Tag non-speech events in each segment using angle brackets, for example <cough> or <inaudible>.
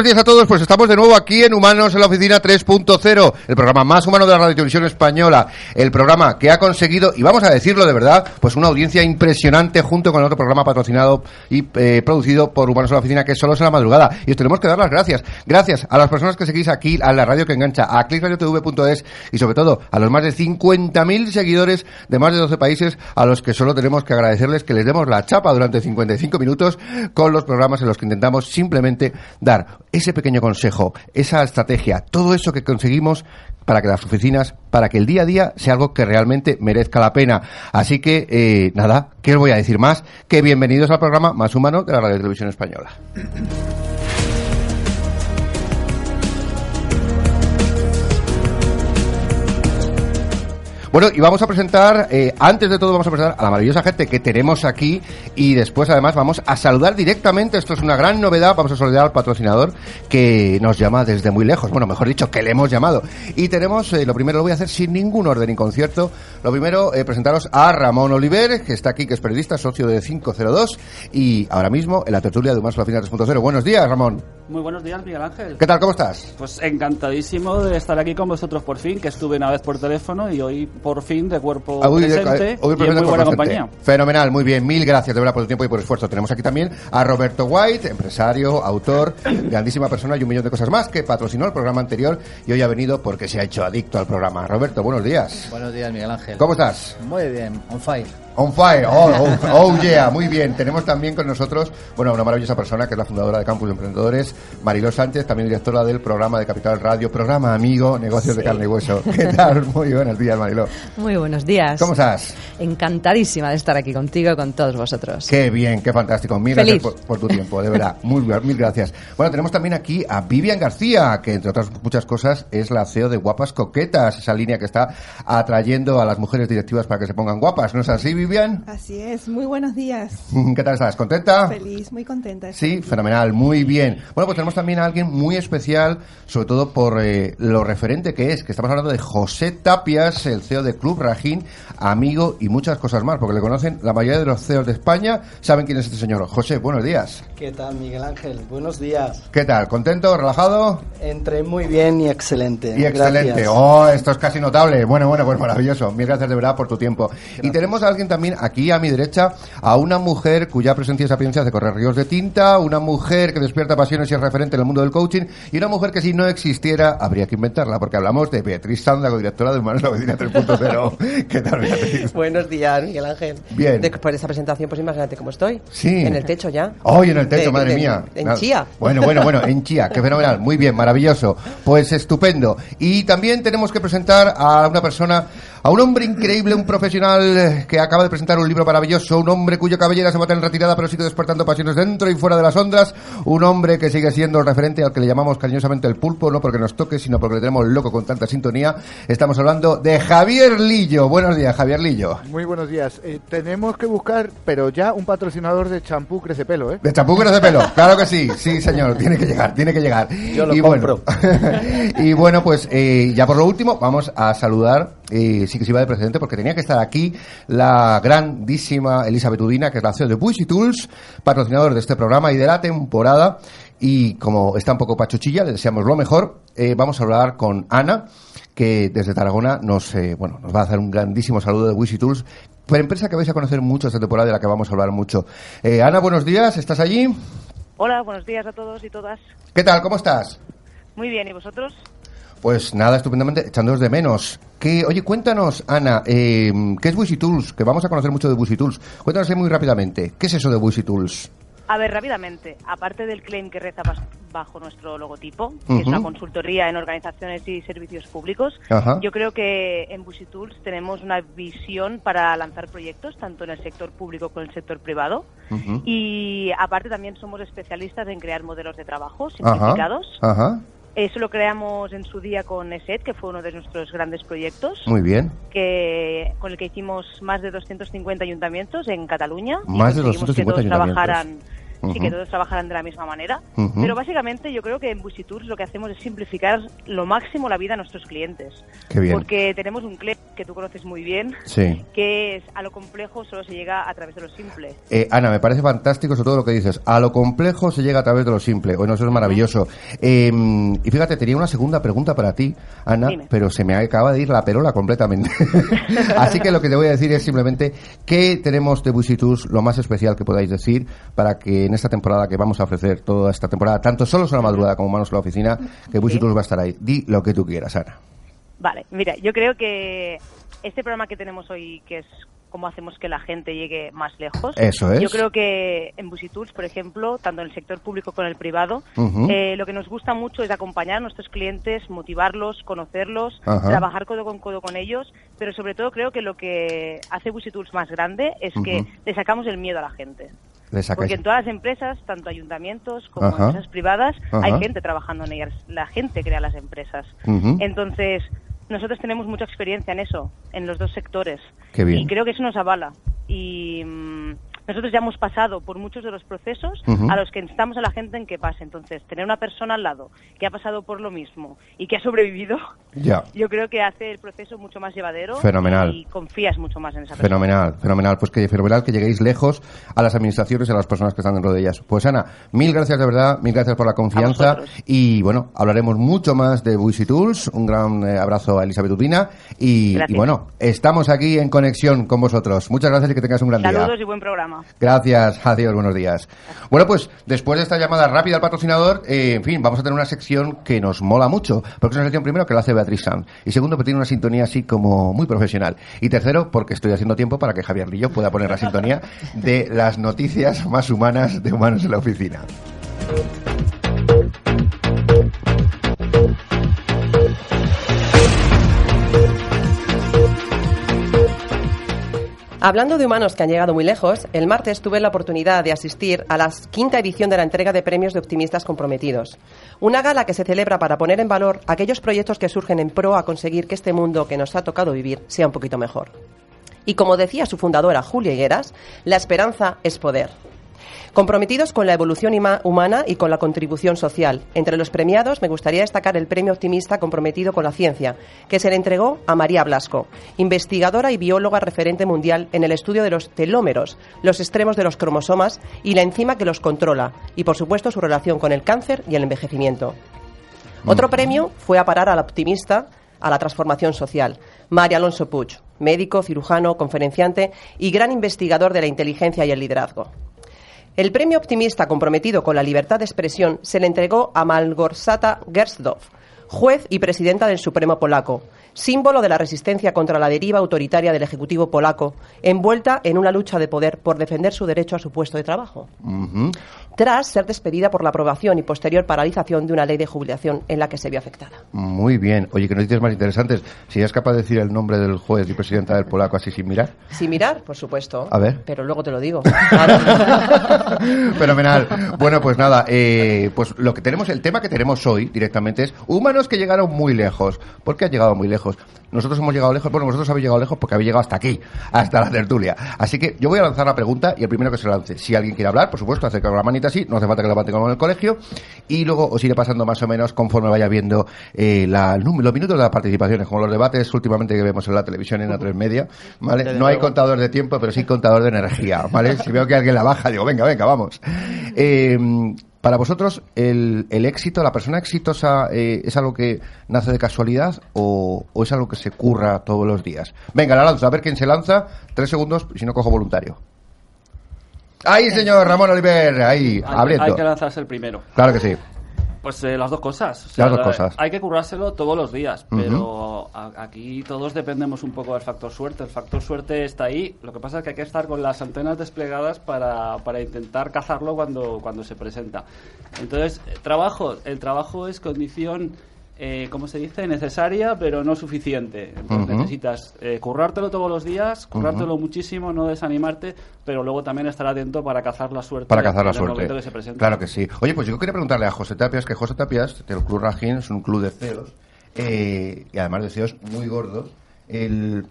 buenos días a todos. Pues estamos de nuevo aquí en Humanos en la Oficina 3.0, el programa más humano de la Radio Televisión Española. El programa que ha conseguido, y vamos a decirlo de verdad, pues una audiencia impresionante junto con otro programa patrocinado y eh, producido por Humanos en la Oficina que es Solos en la Madrugada. Y os tenemos que dar las gracias. Gracias a las personas que seguís aquí, a la radio que engancha, a clickradiotv.es y sobre todo a los más de 50.000 seguidores de más de 12 países a los que solo tenemos que agradecerles que les demos la chapa durante 55 minutos con los programas en los que intentamos simplemente dar ese pequeño consejo, esa estrategia, todo eso que conseguimos para que las oficinas, para que el día a día sea algo que realmente merezca la pena. Así que, eh, nada, ¿qué os voy a decir más? Que bienvenidos al programa más humano de la Radio Televisión Española. Bueno, y vamos a presentar, eh, antes de todo vamos a presentar a la maravillosa gente que tenemos aquí y después además vamos a saludar directamente, esto es una gran novedad, vamos a saludar al patrocinador que nos llama desde muy lejos, bueno, mejor dicho, que le hemos llamado. Y tenemos, eh, lo primero lo voy a hacer sin ningún orden y concierto, lo primero, eh, presentaros a Ramón Oliver, que está aquí, que es periodista, socio de 502 y ahora mismo en la tertulia de Humanos la Final 3.0. Buenos días, Ramón. Muy buenos días, Miguel Ángel. ¿Qué tal? ¿Cómo estás? Pues encantadísimo de estar aquí con vosotros por fin, que estuve una vez por teléfono y hoy por fin de cuerpo Ah, hoy de- presente hoy y en presente muy buena presente. compañía. Fenomenal, muy bien. Mil gracias de verdad por tu tiempo y por el esfuerzo. Tenemos aquí también a Roberto White, empresario, autor, grandísima persona y un millón de cosas más que patrocinó el programa anterior y hoy ha venido porque se ha hecho adicto al programa. Roberto, buenos días. Buenos días, Miguel Ángel. ¿Cómo estás? Muy bien, on fire. On fire, oh, oh, oh, yeah, muy bien. Tenemos también con nosotros, bueno, una maravillosa persona que es la fundadora de Campus de Emprendedores, Mariló Sánchez, también directora del programa de Capital Radio, programa amigo, negocios de carne y hueso. ¿Qué tal? Muy buenos días, Mariló. Muy buenos días. ¿Cómo estás? Encantadísima de estar aquí contigo y con todos vosotros. Qué bien, qué fantástico. Mil Feliz. gracias por, por tu tiempo, de verdad. Muy, bien, mil gracias. Bueno, tenemos también aquí a Vivian García, que entre otras muchas cosas es la CEO de Guapas Coquetas, esa línea que está atrayendo a las mujeres directivas para que se pongan guapas. ¿No es así, Vivian? Así es, muy buenos días. <laughs> ¿Qué tal estás? ¿Contenta? Feliz, muy contenta. Sí, fenomenal, muy bien. Bueno, pues tenemos también a alguien muy especial, sobre todo por eh, lo referente que es, que estamos hablando de José Tapias, el CEO de Club Rajín, amigo y muchas cosas más, porque le conocen la mayoría de los CEOs de España, saben quién es este señor. José, buenos días. ¿Qué tal, Miguel Ángel? Buenos días. ¿Qué tal? ¿Contento? ¿Relajado? Entré muy bien y excelente. Y excelente. Gracias. Oh, esto es casi notable. Bueno, bueno, pues maravilloso. Mil gracias de verdad por tu tiempo. Y tenemos a alguien también aquí a mi derecha, a una mujer cuya presencia y sapiencia hace correr ríos de tinta, una mujer que despierta pasiones y es referente en el mundo del coaching, y una mujer que si no existiera habría que inventarla, porque hablamos de Beatriz Sanda, directora de Humanos la Oficina 3.0. ¿Qué tal, Beatriz? Buenos días, Miguel Ángel. Bien. Después de esta presentación, pues imagínate cómo estoy. Sí. En el techo ya. Hoy en el techo, De- madre de- mía. En Nada. Chía. Bueno, bueno, bueno, en Chía, qué fenomenal. Muy bien, maravilloso. Pues estupendo. Y también tenemos que presentar a una persona, a un hombre increíble, un profesional que acaba de presentar un libro maravilloso, un hombre cuya cabellera se mata en retirada, pero sigue despertando pasiones dentro y fuera de las ondas, un hombre que sigue siendo el referente al que le llamamos cariñosamente el pulpo, no porque nos toque, sino porque le tenemos loco con tanta sintonía. Estamos hablando de Javier Lillo. Buenos días, Javier Lillo. Muy buenos días. Eh, tenemos que buscar, pero ya un patrocinador de champú crece pelo, ¿eh? De champú de pelo, claro que sí, sí señor, tiene que llegar, tiene que llegar. Yo lo y compro. Bueno, <laughs> y bueno, pues eh, ya por lo último vamos a saludar, eh, sí que se iba de precedente porque tenía que estar aquí la grandísima Elizabeth Udina, que es la CEO de Bushy Tools, patrocinador de este programa y de la temporada. Y como está un poco pachuchilla, le deseamos lo mejor. Eh, vamos a hablar con Ana, que desde Tarragona nos, eh, bueno, nos va a hacer un grandísimo saludo de Wishy Tools, pero empresa que vais a conocer mucho esta temporada y de la que vamos a hablar mucho. Eh, Ana, buenos días, ¿estás allí? Hola, buenos días a todos y todas. ¿Qué tal? ¿Cómo estás? Muy bien, ¿y vosotros? Pues nada, estupendamente, echándoos de menos. Que, oye, cuéntanos, Ana, eh, ¿qué es Bushy Tools? Que vamos a conocer mucho de Bushy Tools. Cuéntanos muy rápidamente, ¿qué es eso de Bushy Tools? A ver, rápidamente, aparte del claim que reza bajo nuestro logotipo, que es una consultoría en organizaciones y servicios públicos, Ajá. yo creo que en Bushy Tools tenemos una visión para lanzar proyectos, tanto en el sector público como en el sector privado. Y aparte también somos especialistas en crear modelos de trabajo Ajá, simplificados. Eso lo creamos en su día con ESET, que fue uno de nuestros grandes proyectos. muy bien. que con el que hicimos más de 250 ayuntamientos en Cataluña. y Más de conseguimos que 250 todos ayuntamientos. trabajaran sí que Ujú. todos trabajarán de la misma manera, Ujú. pero básicamente yo creo que en Busitours lo que hacemos es simplificar lo máximo la vida a nuestros clientes. Qué bien. Porque tenemos un cliente que tú conoces muy bien, Sí. que es a lo complejo solo se llega a través de lo simple. Eh, Ana, me parece fantástico sobre todo lo que dices. A lo complejo se llega a través de lo simple. Bueno, eso es maravilloso. Eh, y fíjate, tenía una segunda pregunta para ti, Ana, Dime. pero se me acaba de ir la perola completamente. <laughs> Así que lo que te voy a decir es simplemente qué tenemos de Busitous, lo más especial que podáis decir, para que en esta temporada que vamos a ofrecer toda esta temporada, tanto solos en la madrugada como manos en la oficina, que Busitous va a estar ahí. Di lo que tú quieras, Ana. Vale, mira, yo creo que este programa que tenemos hoy, que es cómo hacemos que la gente llegue más lejos. Eso es. Yo creo que en Busitools, por ejemplo, tanto en el sector público como en el privado, eh, lo que nos gusta mucho es acompañar a nuestros clientes, motivarlos, conocerlos, trabajar codo con codo con ellos, pero sobre todo creo que lo que hace Busitools más grande es que le sacamos el miedo a la gente. Le. Porque en todas las empresas, tanto ayuntamientos como Ajá. empresas privadas, hay gente trabajando en ellas. La gente crea las empresas. Entonces, nosotros tenemos mucha experiencia en eso, en los dos sectores. Qué bien. Y creo que eso nos avala. Y mm, nosotros ya hemos pasado por muchos de los procesos a los que instamos a la gente en que pase. Entonces, tener una persona al lado que ha pasado por lo mismo y que ha sobrevivido, <laughs> yo creo que hace el proceso mucho más llevadero Fenomenal. y confías mucho más en esa persona. Fenomenal, fenomenal. Pues que fenomenal que lleguéis lejos a las administraciones y a las personas que están dentro de ellas. Pues Ana, mil gracias de verdad, mil gracias por la confianza. Y bueno, hablaremos mucho más de Buisy Tools. Un gran eh, abrazo a Elizabeth Urbina. Y bueno, estamos aquí en conexión con vosotros. Muchas gracias y que tengas un gran día. Saludos y buen programa. Gracias, adiós, buenos días. Bueno, pues después de esta llamada rápida al patrocinador, eh, en fin, vamos a tener una sección que nos mola mucho, porque es una sección primero que la hace Beatriz Sanz, y segundo, que tiene una sintonía así como muy profesional, y tercero, porque estoy haciendo tiempo para que Javier Lillo pueda poner la sintonía de las noticias más humanas de Humanos en la Oficina. Hablando de humanos que han llegado muy lejos, el martes tuve la oportunidad de asistir a la quinta edición de la entrega de premios de optimistas comprometidos. Una gala que se celebra para poner en valor aquellos proyectos que surgen en pro a conseguir que este mundo que nos ha tocado vivir sea un poquito mejor. Y como decía su fundadora Julia Higueras, la esperanza es poder. Comprometidos con la evolución humana y con la contribución social. Entre los premiados me gustaría destacar el Premio Optimista comprometido con la ciencia, que se le entregó a María Blasco, investigadora y bióloga referente mundial en el estudio de los telómeros, los extremos de los cromosomas y la enzima que los controla, y por supuesto su relación con el cáncer y el envejecimiento. Otro premio fue a parar al optimista a la transformación social. María Alonso Puig, médico, cirujano, conferenciante y gran investigador de la inteligencia y el liderazgo. El premio optimista comprometido con la libertad de expresión se le entregó a Malgorzata Gersdorf, juez y presidenta del Supremo polaco, símbolo de la resistencia contra la deriva autoritaria del Ejecutivo polaco, envuelta en una lucha de poder por defender su derecho a su puesto de trabajo. Tras ser despedida por la aprobación y posterior paralización de una ley de jubilación en la que se vio afectada. Muy bien. Oye, que noticias más interesantes. Si es capaz de decir el nombre del juez y presidenta del polaco así sin mirar. Sin mirar, por supuesto. A ver. Pero luego te lo digo. <laughs> Fenomenal. Bueno, pues nada, eh, pues lo que tenemos, el tema que tenemos hoy directamente es humanos que llegaron muy lejos. ¿Por qué han llegado muy lejos? Nosotros hemos llegado lejos, bueno, vosotros habéis llegado lejos porque habéis llegado hasta aquí, hasta la tertulia. Así que yo voy a lanzar la pregunta y el primero que se lance. Si alguien quiere hablar, por supuesto, acerca con la manita así, no hace falta que lo levante como en el colegio. Y luego os iré pasando más o menos conforme vaya viendo eh, la, los minutos de las participaciones, como los debates últimamente que vemos en la televisión en la 3 media. ¿vale? No hay contador de tiempo, pero sí contador de energía. ¿vale? Si veo que alguien la baja, digo, venga, venga, vamos. Eh, para vosotros, el, el éxito, la persona exitosa, eh, ¿es algo que nace de casualidad o, o es algo que se curra todos los días? Venga, la lanzo, a ver quién se lanza. Tres segundos, si no cojo voluntario. Ahí, señor Ramón Oliver, ahí, Hay, abriendo. hay que lanzarse el primero. Claro que sí. Pues eh, las dos cosas. Las dos cosas. Hay que currárselo todos los días, pero aquí todos dependemos un poco del factor suerte. El factor suerte está ahí. Lo que pasa es que hay que estar con las antenas desplegadas para, para intentar cazarlo cuando, cuando se presenta. Entonces, eh, trabajo. El trabajo es condición, eh, ¿cómo se dice? Necesaria, pero no suficiente. Entonces necesitas eh, currártelo todos los días, currártelo muchísimo, no desanimarte, pero luego también estar atento para cazar la suerte. Para cazar la suerte. que se presenta. Claro que sí. Oye, pues yo quería preguntarle a José Tapias, que José Tapias, del Club Rajín, es un club de CEOs, eh, y además de CEOs muy gordos. El,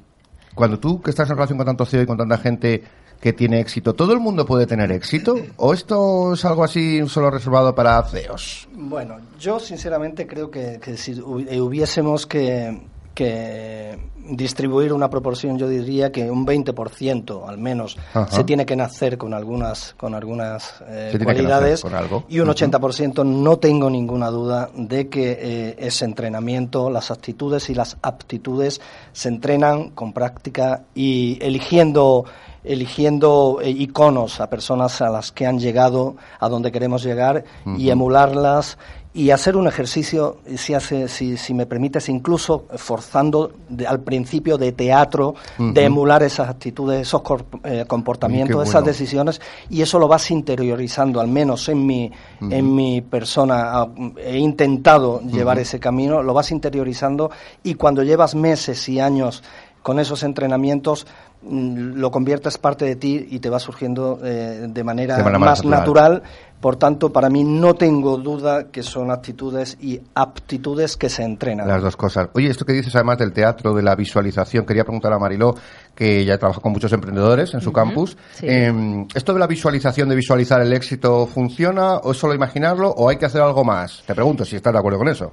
cuando tú, que estás en relación con tanto CEO y con tanta gente, que tiene éxito. ¿Todo el mundo puede tener éxito? ¿O esto es algo así solo reservado para CEOs? Bueno, yo sinceramente creo que, que si eh, hubiésemos que, que distribuir una proporción, yo diría que un 20% al menos Ajá. se tiene que nacer con algunas, con algunas eh, cualidades nacer con algo. y un Ujú. 80% no tengo ninguna duda de que eh, ese entrenamiento, las actitudes y las aptitudes se entrenan con práctica y eligiendo eligiendo eh, iconos a personas a las que han llegado a donde queremos llegar y emularlas y hacer un ejercicio, si, hace, si, si me permites, incluso forzando de- al principio de teatro, de emular esas actitudes, esos cor- eh, comportamientos, esas decisiones, y eso lo vas interiorizando, al menos en mi, en mi persona. ah, He intentado llevar ese camino, lo vas interiorizando, y cuando llevas meses y años con esos entrenamientos, lo conviertes parte de ti y te va surgiendo eh, de manera, De manera más natural. natural. Por tanto, para mí no tengo duda que son actitudes y aptitudes que se entrenan. Las dos cosas. Oye, esto que dices además del teatro, de la visualización, quería preguntar a Mariló, que ya trabaja con muchos emprendedores en su campus. sí. Eh, ¿Esto de la visualización, de visualizar el éxito, funciona o es solo imaginarlo o hay que hacer algo más? Te pregunto si estás de acuerdo con eso.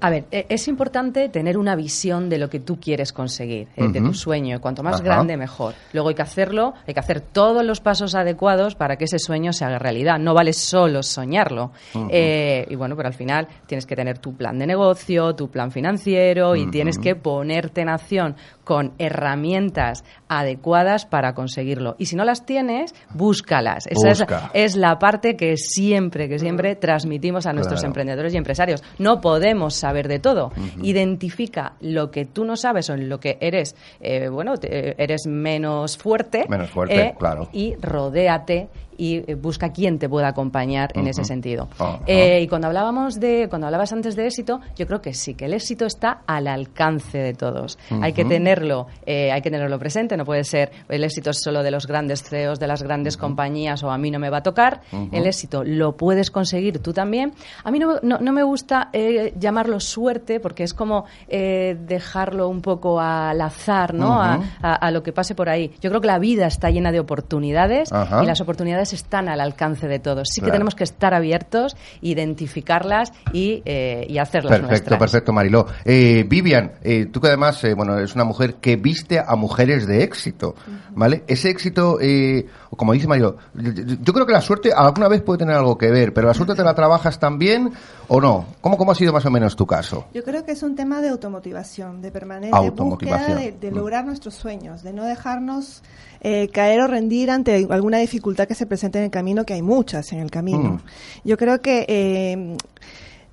A ver, e- es importante tener una visión de lo que tú quieres conseguir, eh, de tu sueño. Cuanto más Ajá. grande, mejor. Luego hay que hacerlo, hay que hacer todos los pasos adecuados para que ese sueño se haga realidad. No vale solo soñarlo. Eh, y bueno, pero al final tienes que tener tu plan de negocio, tu plan financiero y tienes que ponerte en acción con herramientas adecuadas para conseguirlo. Y si no las tienes, búscalas. Esa es- Busca. es, la parte que siempre, que siempre transmitimos a nuestros Claro. emprendedores y empresarios. No podemos saber de todo. Identifica lo que tú no sabes o en lo que eres, eh, bueno, te- eres menos fuerte. Menos fuerte, eh, claro. Y rodéate y eh, busca quién te pueda acompañar en ese sentido. Ajá. Eh, y cuando hablábamos de, cuando hablabas antes de éxito, yo creo que sí, que el éxito está al alcance de todos. Hay que tenerlo, eh, hay que tenerlo presente. No puede ser el éxito es solo de los grandes CEOs, de las grandes compañías o a mí no me va a tocar. El éxito lo puedes conseguir tú también. A mí no, no, no me gusta eh, llamarlo suerte porque es como dejarlo un poco al azar, ¿no? A- a, a lo que pase por ahí. Yo creo que la vida está llena de oportunidades y las oportunidades están al alcance de todos. Sí Claro. que tenemos que estar abiertos, identificarlas y, eh, y hacerlas Perfecto, nuestras. perfecto, Mariló. Eh, Vivian, eh, tú que además, eh, bueno, eres una mujer que viste a mujeres de éxito, ¿vale? Ese éxito, eh, como dice Mariló, yo, creo que la suerte alguna vez puede tener algo que ver, pero la suerte te la trabajas también o no? ¿Cómo, cómo ha sido más o menos tu caso? Yo creo que es un tema de automotivación, de permanente Automotivación. búsqueda de, de Mm. lograr nuestros sueños, de no dejarnos eh, caer o rendir ante alguna dificultad que se presente en el camino, que hay muchas en el camino. Mm. Yo creo que eh,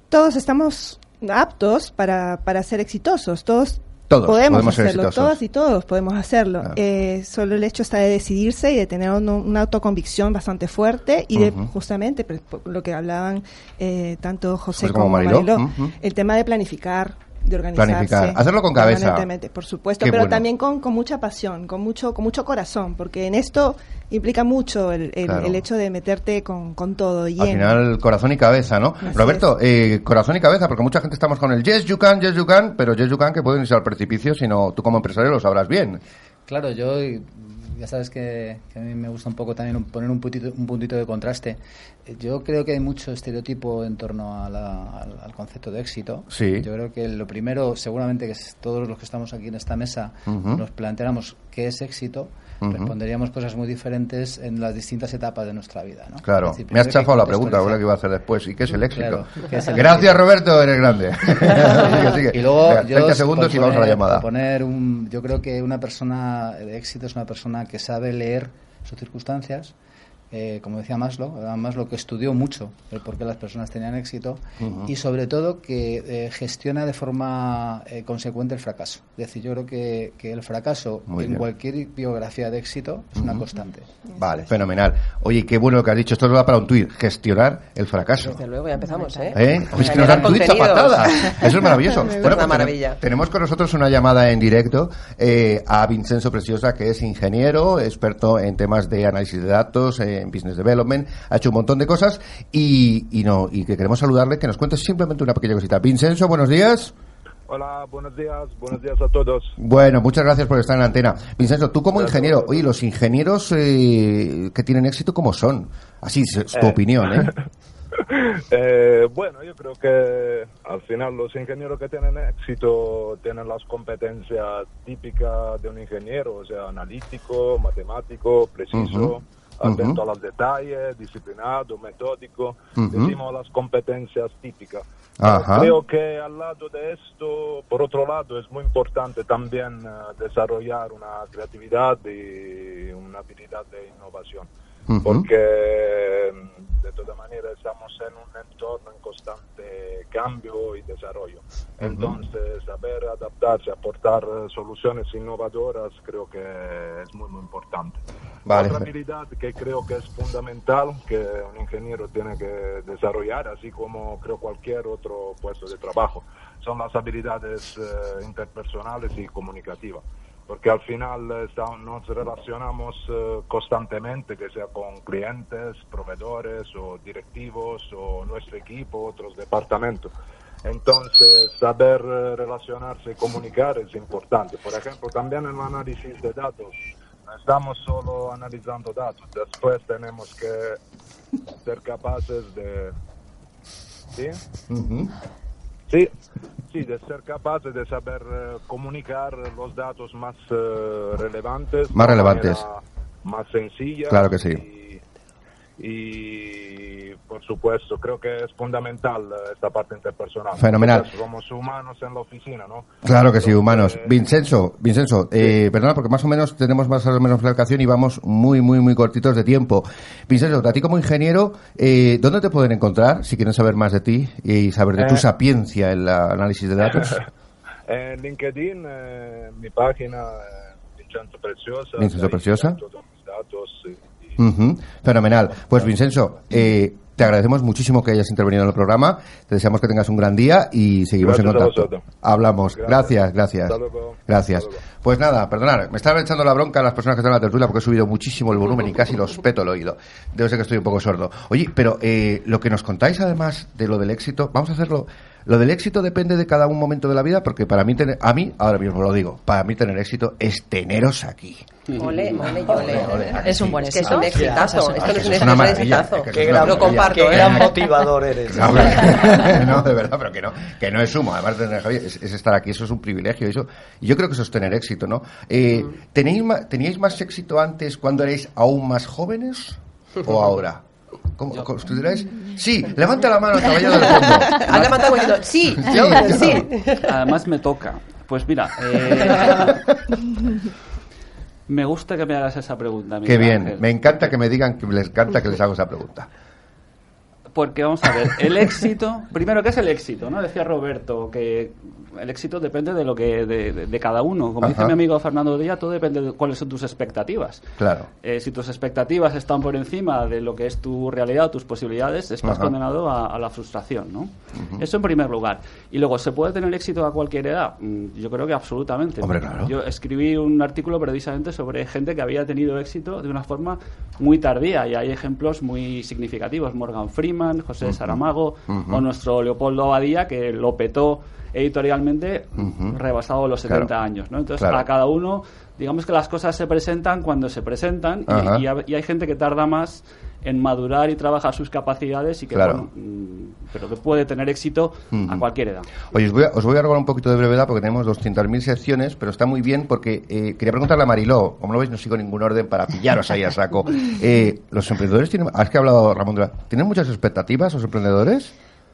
todos estamos aptos para, para ser exitosos, todos. Todos podemos, hacerlo, todos y todos podemos hacerlo. Claro. Eh, solo el hecho está de decidirse y de tener un- una autoconvicción bastante fuerte y de justamente pues, lo que hablaban eh, tanto José José como como, Mariló. El tema de planificar, de organizarse. Planificar. Hacerlo con cabeza. por supuesto, Qué pero bueno. también con, con mucha pasión, con mucho, con mucho corazón, porque en esto implica mucho el, el- Claro. el hecho de meterte con, con todo lleno. Al final, corazón y cabeza, ¿no? Así Roberto, eh, corazón y cabeza, porque mucha gente estamos con el yes, you can, yes, you can, pero yes, you can que pueden irse al precipicio, sino tú como empresario lo sabrás bien. Claro, yo ya sabes que, que a mí me gusta un poco también poner un puntito, un puntito de contraste. Eh, Yo creo que hay mucho estereotipo en torno a la- al, al concepto de éxito. Sí. Yo creo que lo primero, seguramente que todos los que estamos aquí en esta mesa nos planteáramos qué es éxito, Responderíamos cosas muy diferentes en las distintas etapas de nuestra vida. ¿no? Claro, decir, me has chafado la pregunta, ahora que iba a hacer después. ¿Y qué es el éxito? Claro, ¿qué es el Gracias, éxito? Roberto, eres grande. <laughs> Y luego, Venga, yo 30 segundos por y vamos a la poner- llamada. poner un, yo creo que una persona de éxito es una persona que sabe leer sus circunstancias, eh, como decía Maslow, Maslow que estudió mucho el por qué las personas tenían éxito y sobre todo que eh, gestiona de forma eh, consecuente el fracaso. Es decir, yo creo que, que el fracaso Muy en bien. cualquier biografía de éxito es una constante. Vale, fenomenal. Oye, qué bueno lo que has dicho. Esto lo da para un tuit. Gestionar el fracaso. Desde luego, ya empezamos, ¿eh? ¿Eh? Oye, es que nos dan a contenidos. patadas. <laughs> Eso es maravilloso. Es Bueno, una pues maravilla. tenem- Tenemos con nosotros una llamada en directo eh, a Vincenzo Preciosa, que es ingeniero, experto en temas de análisis de datos, eh, en business development, ha hecho un montón de cosas y, y no y que queremos saludarle, que nos cuente simplemente una pequeña cosita. Vincenzo, buenos días. Hola, buenos días, buenos días a todos. Bueno, muchas gracias por estar en la antena. Vincenzo, tú como ingeniero, oye, los ingenieros eh, que tienen éxito, ¿cómo son? Así es tu Eh. opinión, ¿eh? <laughs> Eh, bueno, yo creo que al final los ingenieros que tienen éxito tienen las competencias típicas de un ingeniero, o sea, analítico, matemático, preciso, atento a los detalles, disciplinado, metódico. Decimos las competencias típicas. Ajá. Creo que al lado de esto, por otro lado, es muy importante también eh, desarrollar una creatividad y una habilidad de innovación. Porque de todas maneras estamos en un entorno en constante cambio y desarrollo. Entonces, saber adaptarse, aportar eh, soluciones innovadoras, creo que es muy, muy importante. Vale. Otra habilidad que creo que es fundamental que un ingeniero tiene que desarrollar, así como creo cualquier otro puesto de trabajo, son las habilidades eh, interpersonales y comunicativas. Porque al final eh, nos relacionamos eh, constantemente, que sea con clientes, proveedores o directivos o nuestro equipo, otros departamentos. Entonces, saber eh, relacionarse y comunicar es importante. Por ejemplo, también en el análisis de datos, no estamos solo analizando datos, después tenemos que ser capaces de... ¿Sí? Ujú. Sí, sí, de ser capaces de saber eh, comunicar los datos más eh, relevantes. Más relevantes. Más sencilla. Claro que sí. Y, por supuesto, creo que es fundamental eh, esta parte interpersonal. Fenomenal. Somos humanos en la oficina, ¿no? Claro que sí, humanos. Entonces, Vincenzo, Vincenzo, eh, perdona porque más o menos tenemos más o menos la ocasión y vamos muy, muy, muy cortitos de tiempo. Vincenzo, a ti como ingeniero, eh, ¿dónde te pueden encontrar si quieren saber más de ti y saber de tu Eh. sapiencia en el análisis de datos? <laughs> En LinkedIn, eh, mi página, eh, Vincenzo Preciosa. Vincenzo Preciosa. están todos mis datos. y- Ujú, Fenomenal. Pues Vincenzo, eh, te agradecemos muchísimo que hayas intervenido en el programa. Te deseamos que tengas un gran día y seguimos Gracias en contacto. Hablamos. Gracias, Gracias. gracias. Pues nada, perdonad, me estaba echando la bronca a las personas que están en la tertulia porque he subido muchísimo el volumen y casi los peto el oído. Debe ser que estoy un poco sordo. Oye, pero eh, lo que nos contáis además de lo del éxito, vamos a hacerlo. Lo del éxito depende de cada un momento de la vida porque para mí, tener, a mí, ahora mismo lo digo, para mí tener éxito es teneros aquí. Ole, ole, ole. Es un buen Es que es éxito. un exitazo. Esto no es un Es una éxito, es un maravilla. exitazo. Lo comparto, Qué gran motivador <laughs> eres. <laughs> No, de verdad, pero que no, que no es sumo. Además de tener Javier, es, es estar aquí, eso es un privilegio. Eso, y yo creo que eso es tener éxito, ¿no? Eh, ¿tenéis ma- ¿Teníais más éxito antes cuando erais aún más jóvenes o <laughs> ahora? ¿Cómo consideráis? Sí, levanta la mano el caballero del fondo. Han levantado diciendo, sí, Sí, yo, sí. Además me toca. Pues mira, <laughs> eh, me gusta que me hagas esa pregunta. Qué bien, Ángel. me encanta que me digan que les encanta que les haga esa pregunta. Porque vamos a ver, el éxito, primero, ¿qué es el éxito? ¿no? Decía Roberto que el éxito depende de lo que de, de- de cada uno. Como dice mi amigo Fernando Díaz, todo depende de cuáles son tus expectativas. Claro. Eh, si tus expectativas están por encima de lo que es tu realidad, tus posibilidades, estás Ajá. condenado a, a la frustración, ¿no? Eso en primer lugar. Y luego, ¿se puede tener éxito a cualquier edad? Mm, Yo creo que absolutamente. Hombre, claro. Yo escribí un artículo precisamente sobre gente que había tenido éxito de una forma muy tardía y hay ejemplos muy significativos. Morgan Freeman, José. Saramago o nuestro Leopoldo Abadía que lo petó editorialmente rebasado los 70 Claro. años. ¿no? Entonces, Claro. a cada uno, digamos que las cosas se presentan cuando se presentan y, y ha- y hay gente que tarda más en madurar y trabajar sus capacidades y que, Claro. bueno, mm, pero que puede tener éxito a cualquier edad. Oye, os voy, a, os voy a robar un poquito de brevedad porque tenemos 200.000 secciones, pero está muy bien porque eh, quería preguntarle a Mariló, como lo veis no sigo ningún orden para pillaros ahí a saco. <laughs> Eh, ¿Los emprendedores tienen, has que ha hablado Ramón ¿tienen muchas expectativas los emprendedores?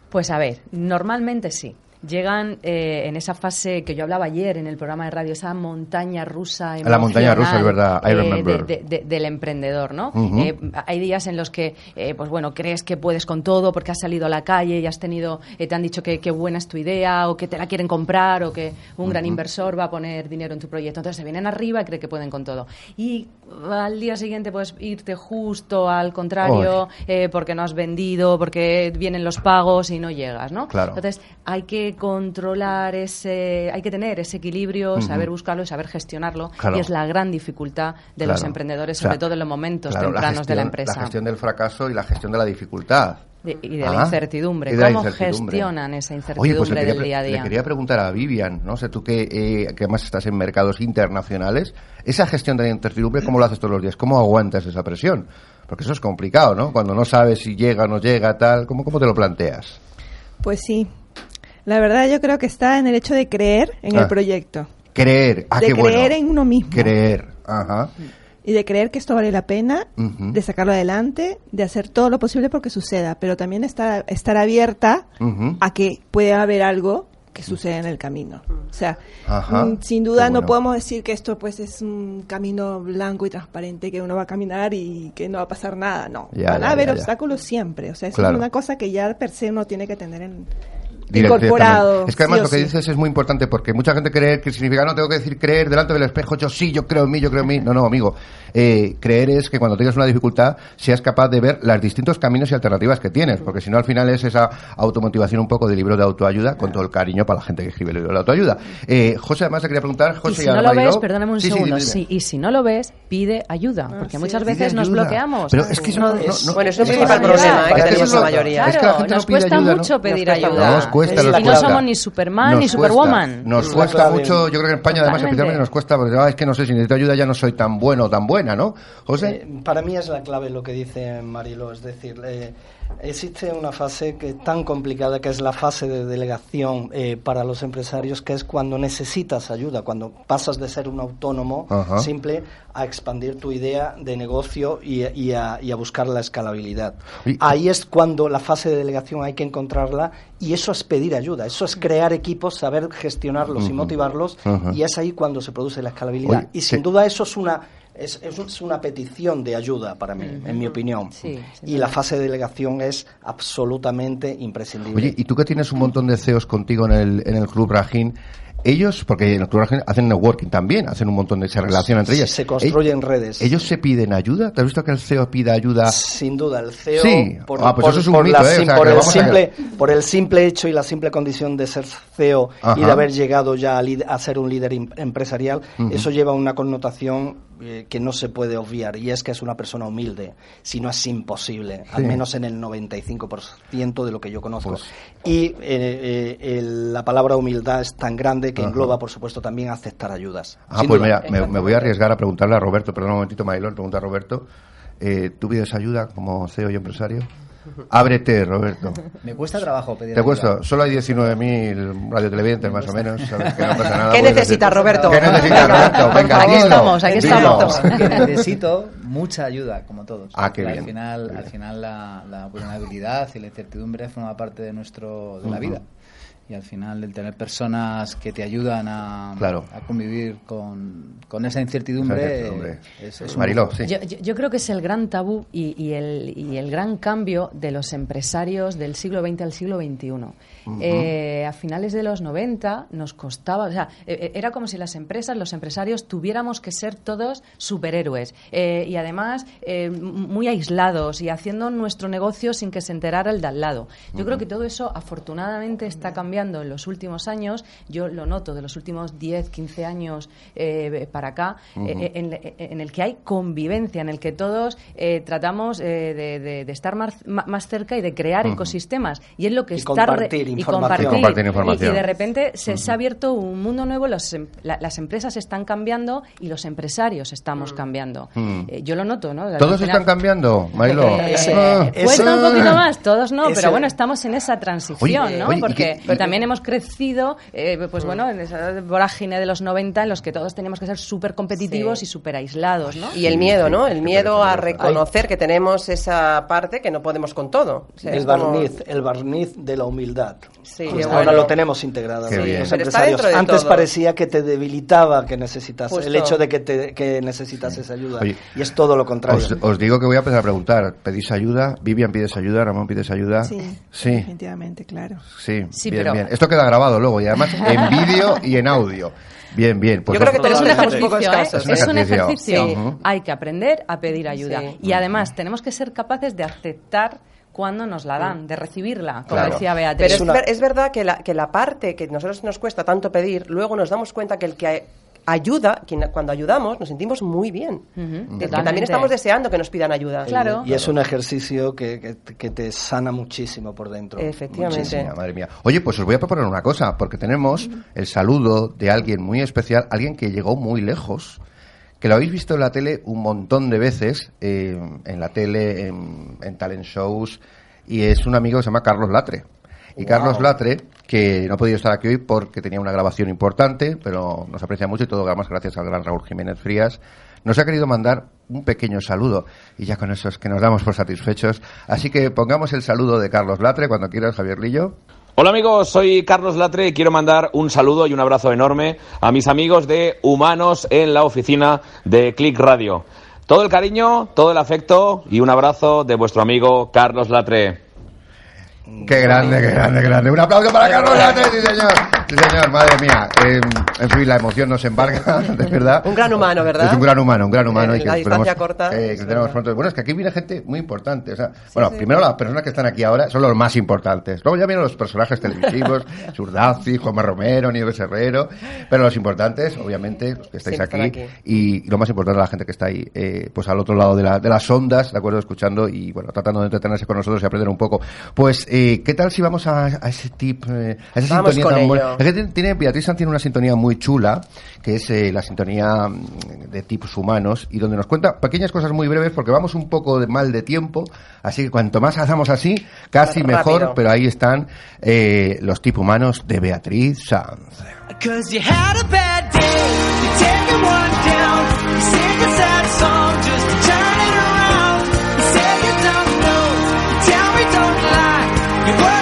Pues a ver, normalmente sí. Llegan eh, en esa fase que yo hablaba ayer en el programa de radio, esa montaña rusa. La montaña rusa, es verdad, I eh, remember. de- de- de- del emprendedor, ¿no? Eh, hay días en los que, eh, pues bueno, crees que puedes con todo porque has salido a la calle y has tenido, te han dicho que, que buena es tu idea o que te la quieren comprar o que un gran inversor va a poner dinero en tu proyecto. Entonces se vienen arriba y creen que pueden con todo. Y al día siguiente puedes irte justo al contrario, eh, porque no has vendido, porque vienen los pagos y no llegas, ¿no? Claro. Entonces hay que controlar ese, hay que tener ese equilibrio, saber buscarlo y saber gestionarlo. Claro. Y es la gran dificultad de los emprendedores, O sea, sobre todo en los momentos tempranos de la empresa. La gestión del fracaso y la gestión de la dificultad. De- y de Ah, la incertidumbre. y de la ¿Cómo incertidumbre. gestionan esa Oye, incertidumbre pues le quería, del día a día? le quería preguntar a Vivian, no sé tú que, eh, que además estás en mercados internacionales, esa gestión de la incertidumbre, ¿cómo lo haces todos los días? ¿Cómo aguantas esa presión? Porque eso es complicado, ¿no? Cuando no sabes si llega o no llega, tal, ¿cómo, cómo te lo planteas? Pues sí. La verdad yo creo que está en el hecho de creer en Ah. el proyecto. Creer, ah, de qué bueno. creer en uno mismo. Creer, ajá. Y de creer que esto vale la pena, de sacarlo adelante, de hacer todo lo posible porque suceda, pero también estar, estar abierta a que puede haber algo que suceda en el camino. O sea, Ajá, mm, sin duda no podemos decir que esto pues es un camino blanco y transparente que uno va a caminar y que no va a pasar nada. No, Ya, van ya, a haber ya, obstáculos siempre. O sea, eso Claro. es una cosa que ya per se uno tiene que tener en, incorporado. Es que además sí lo que sí. dices es muy importante porque mucha gente cree que significa no tengo que decir creer delante del espejo, yo sí, yo creo en mí, yo creo en mí. No, no, amigo. Eh, creer es que cuando tengas una dificultad seas capaz de ver los distintos caminos y alternativas que tienes, porque si no al final es esa automotivación un poco de libro de autoayuda, con todo el cariño para la gente que escribe el libro de autoayuda. Eh, José, además te quería preguntar, Y José si a no lo ves, perdóname un Sí, segundo, y si no lo ves, pide ayuda, porque muchas veces nos ayuda. bloqueamos. Pero es que eso no- no- no- bueno, es que principal problema eh, que tenemos la mayoría. es que la gente nos no pide cuesta ayuda, ¿no? mucho pedir Nos cuesta. Nos cuesta, y no cuesta. somos ni Superman Nos ni cuesta. Superwoman. Nos Es cuesta mucho, yo creo que en España además Totalmente. especialmente nos cuesta, porque ah, es que no sé si necesito ayuda ya no soy tan bueno o tan buena, ¿no? José. Eh, para mí es la clave lo que dice Marilo, es decir, eh, existe una fase que es tan complicada que es la fase de delegación eh, para los empresarios, que es cuando necesitas ayuda, cuando pasas de ser un autónomo Ajá. simple a expandir tu idea de negocio y, y a, y a buscar la escalabilidad. Y- Ahí es cuando la fase de delegación hay que encontrarla y eso es pedir ayuda, eso es crear equipos, saber gestionarlos y motivarlos y es ahí cuando se produce la escalabilidad. Oye, y sin duda eso es una es, es un- es una petición de ayuda para mí, en mi opinión. Sí, sin y duda. la fase de delegación es absolutamente imprescindible. Oye, y tú que tienes un montón de CEOs contigo en el, en el Club Rajín, ellos, porque en el Club Rajín hacen networking también, hacen un montón de, se relacionan entre ellas. se construyen Ell- redes. ¿Ellos se piden ayuda? ¿Te has visto que el CEO pida ayuda? Sin duda, el CEO, Sí. por, Ah, pues por- eso es un por mito, la ¿eh? O sim- sea, por el vamos a- simple, por el simple hecho y la simple condición de ser CEO y Ajá. de haber llegado ya a, a ser un líder em- empresarial, Ujú. eso lleva una connotación eh, que no se puede obviar y es que es una persona humilde, si no es imposible, al menos en el 95% de lo que yo conozco. Pues- Y eh, eh, el- la palabra humildad es tan grande que Ajá. engloba, por supuesto, también aceptar ayudas. Ah, Sin pues duda. mira, me, me voy a arriesgar a preguntarle a Roberto, perdón un momentito, Mailón, pregunta a Roberto. Eh, ¿Tú pides ayuda como CEO y empresario? Ábrete, Roberto. Me cuesta trabajo pedir ¿Te cuesta? Solo hay 19.000 radiotelevidentes, más o menos. <laughs> ¿sabes? Que no pasa nada. ¿Qué necesitas, Roberto? ¿Qué necesitas, Roberto? Venga, Aquí estamos, aquí estamos. <laughs> que necesito mucha ayuda, como todos. Ah, qué bien. Al final, al final la, la vulnerabilidad y la incertidumbre forma parte de nuestro de la vida. Y al final el tener personas que te ayudan a, Claro. a convivir con, con esa incertidumbre, Esa incertidumbre. es, es un Mariló, sí. Yo, yo- yo creo que es el gran tabú y, y el, y el gran cambio de los empresarios del siglo XX al siglo XXI. Eh, a finales de los 90 nos costaba, o sea, eh, eh, era como si las empresas, los empresarios, tuviéramos que ser todos superhéroes eh, y además eh, muy aislados y haciendo nuestro negocio sin que se enterara el de al lado. Yo creo que todo eso afortunadamente está cambiando en los últimos años. Yo lo noto de los últimos 10, 15 años eh, para acá, en, en el que hay convivencia, en el que todos eh, tratamos eh, de, de- de estar más, más cerca y de crear ecosistemas. Y es lo que Y está compartir información. Y compartir Y- información. Y, de repente se, se ha abierto un mundo nuevo, los em- la- las empresas están cambiando y los empresarios estamos cambiando. Mm. Eh, yo lo noto, ¿no? ¿Todos final- están cambiando, eh, Ese- Ah. ese- Cuesta un poquito más, todos no, ese- pero bueno, estamos en esa transición, Oye, ¿no? oye, ¿y Porque qué- también hemos crecido, eh, pues bueno, en esa vorágine de los 90 en los que todos teníamos que ser súper competitivos Sí. y súper aislados, ¿no? Y el miedo, ¿no? El miedo a reconocer que tenemos esa parte que no podemos con todo. O sea, el como- barniz, el barniz de la humildad. Sí, Pues ahora bueno. lo tenemos integrado. Bien. Los empresarios. de Antes todo. parecía que te debilitaba que necesitas el hecho de que, te, que necesitas esa ayuda. Oye, y es todo lo contrario. Os, os digo que voy a empezar a preguntar. ¿Pedís ayuda? ¿Vivian pides ayuda? ¿Ramón pides ayuda? Sí, Sí, definitivamente, claro. sí. Sí, bien, pero- bien. Esto queda grabado luego y además en vídeo y en audio. Bien, bien. Pues Yo creo que os- Pero es un un ejercicio, poco ¿eh? escasos. Es un ejercicio. ejercicio. Sí. Hay que aprender a pedir ayuda. Sí. Y además tenemos que ser capaces de aceptar cuando nos la dan, de recibirla, como Claro. decía Pero Beatriz. es, ver- es verdad que la, que la parte que nosotros nos cuesta tanto pedir, luego nos damos cuenta que el que ayuda, quien- cuando ayudamos, nos sentimos muy bien. Que también estamos deseando que nos pidan ayuda. Claro. Y es un ejercicio que, que- que te sana muchísimo por dentro. Efectivamente. Muchísimo. Madre mía. Oye, pues os voy a proponer una cosa, porque tenemos el saludo de alguien muy especial, alguien que llegó muy lejos, que lo habéis visto en la tele un montón de veces, eh, en la tele, en, en talent shows, y es un amigo que se llama Carlos Latre. Y Carlos Latre, que no ha podido estar aquí hoy porque tenía una grabación importante, pero nos aprecia mucho y todo, además, gracias al gran Raúl Jiménez Frías, nos ha querido mandar un pequeño saludo. Y ya con eso es que nos damos por satisfechos. Así que pongamos el saludo de Carlos Latre cuando quieras, Javier Lillo. Hola amigos, soy Carlos Latre y quiero mandar un saludo y un abrazo enorme a mis amigos de Humanos en la oficina de Click Radio. Todo el cariño, todo el afecto y un abrazo de vuestro amigo Carlos Latre. Qué grande, qué grande, qué grande. Un aplauso para Carlos Latre, sí señor. Sí señor, madre mía. Eh, en fin, la emoción nos embarga, <laughs> de verdad. Un gran humano, ¿verdad? Es un gran humano, un gran humano. Eh, y que la distancia corta. eh, que tenemos pronto. Bueno, es que aquí viene gente muy importante. O sea, bueno, primero las personas que están aquí ahora son los más importantes. Luego ya vienen los personajes televisivos, <laughs> Surdazi, Juanma Romero, Nieves Herrero. Pero los importantes, obviamente, los que estáis aquí. Y, lo más importante, la gente que está ahí, eh, pues al otro lado de, la- de las ondas, ¿de acuerdo? Escuchando y, bueno, tratando de entretenerse con nosotros y aprender un poco. Pues, eh, ¿qué tal si vamos a, a ese tip, a esa Vamos sintonía tan buena? Ello. Es que tiene- Beatriz Sanz tiene una sintonía muy chula, que es eh, la sintonía mm, de tips humanos, y donde nos cuenta pequeñas cosas muy breves, porque vamos un poco de mal de tiempo, así que cuanto más hacemos así, casi Rápido. mejor, pero ahí están eh, los tips humanos de Beatriz Sanz. You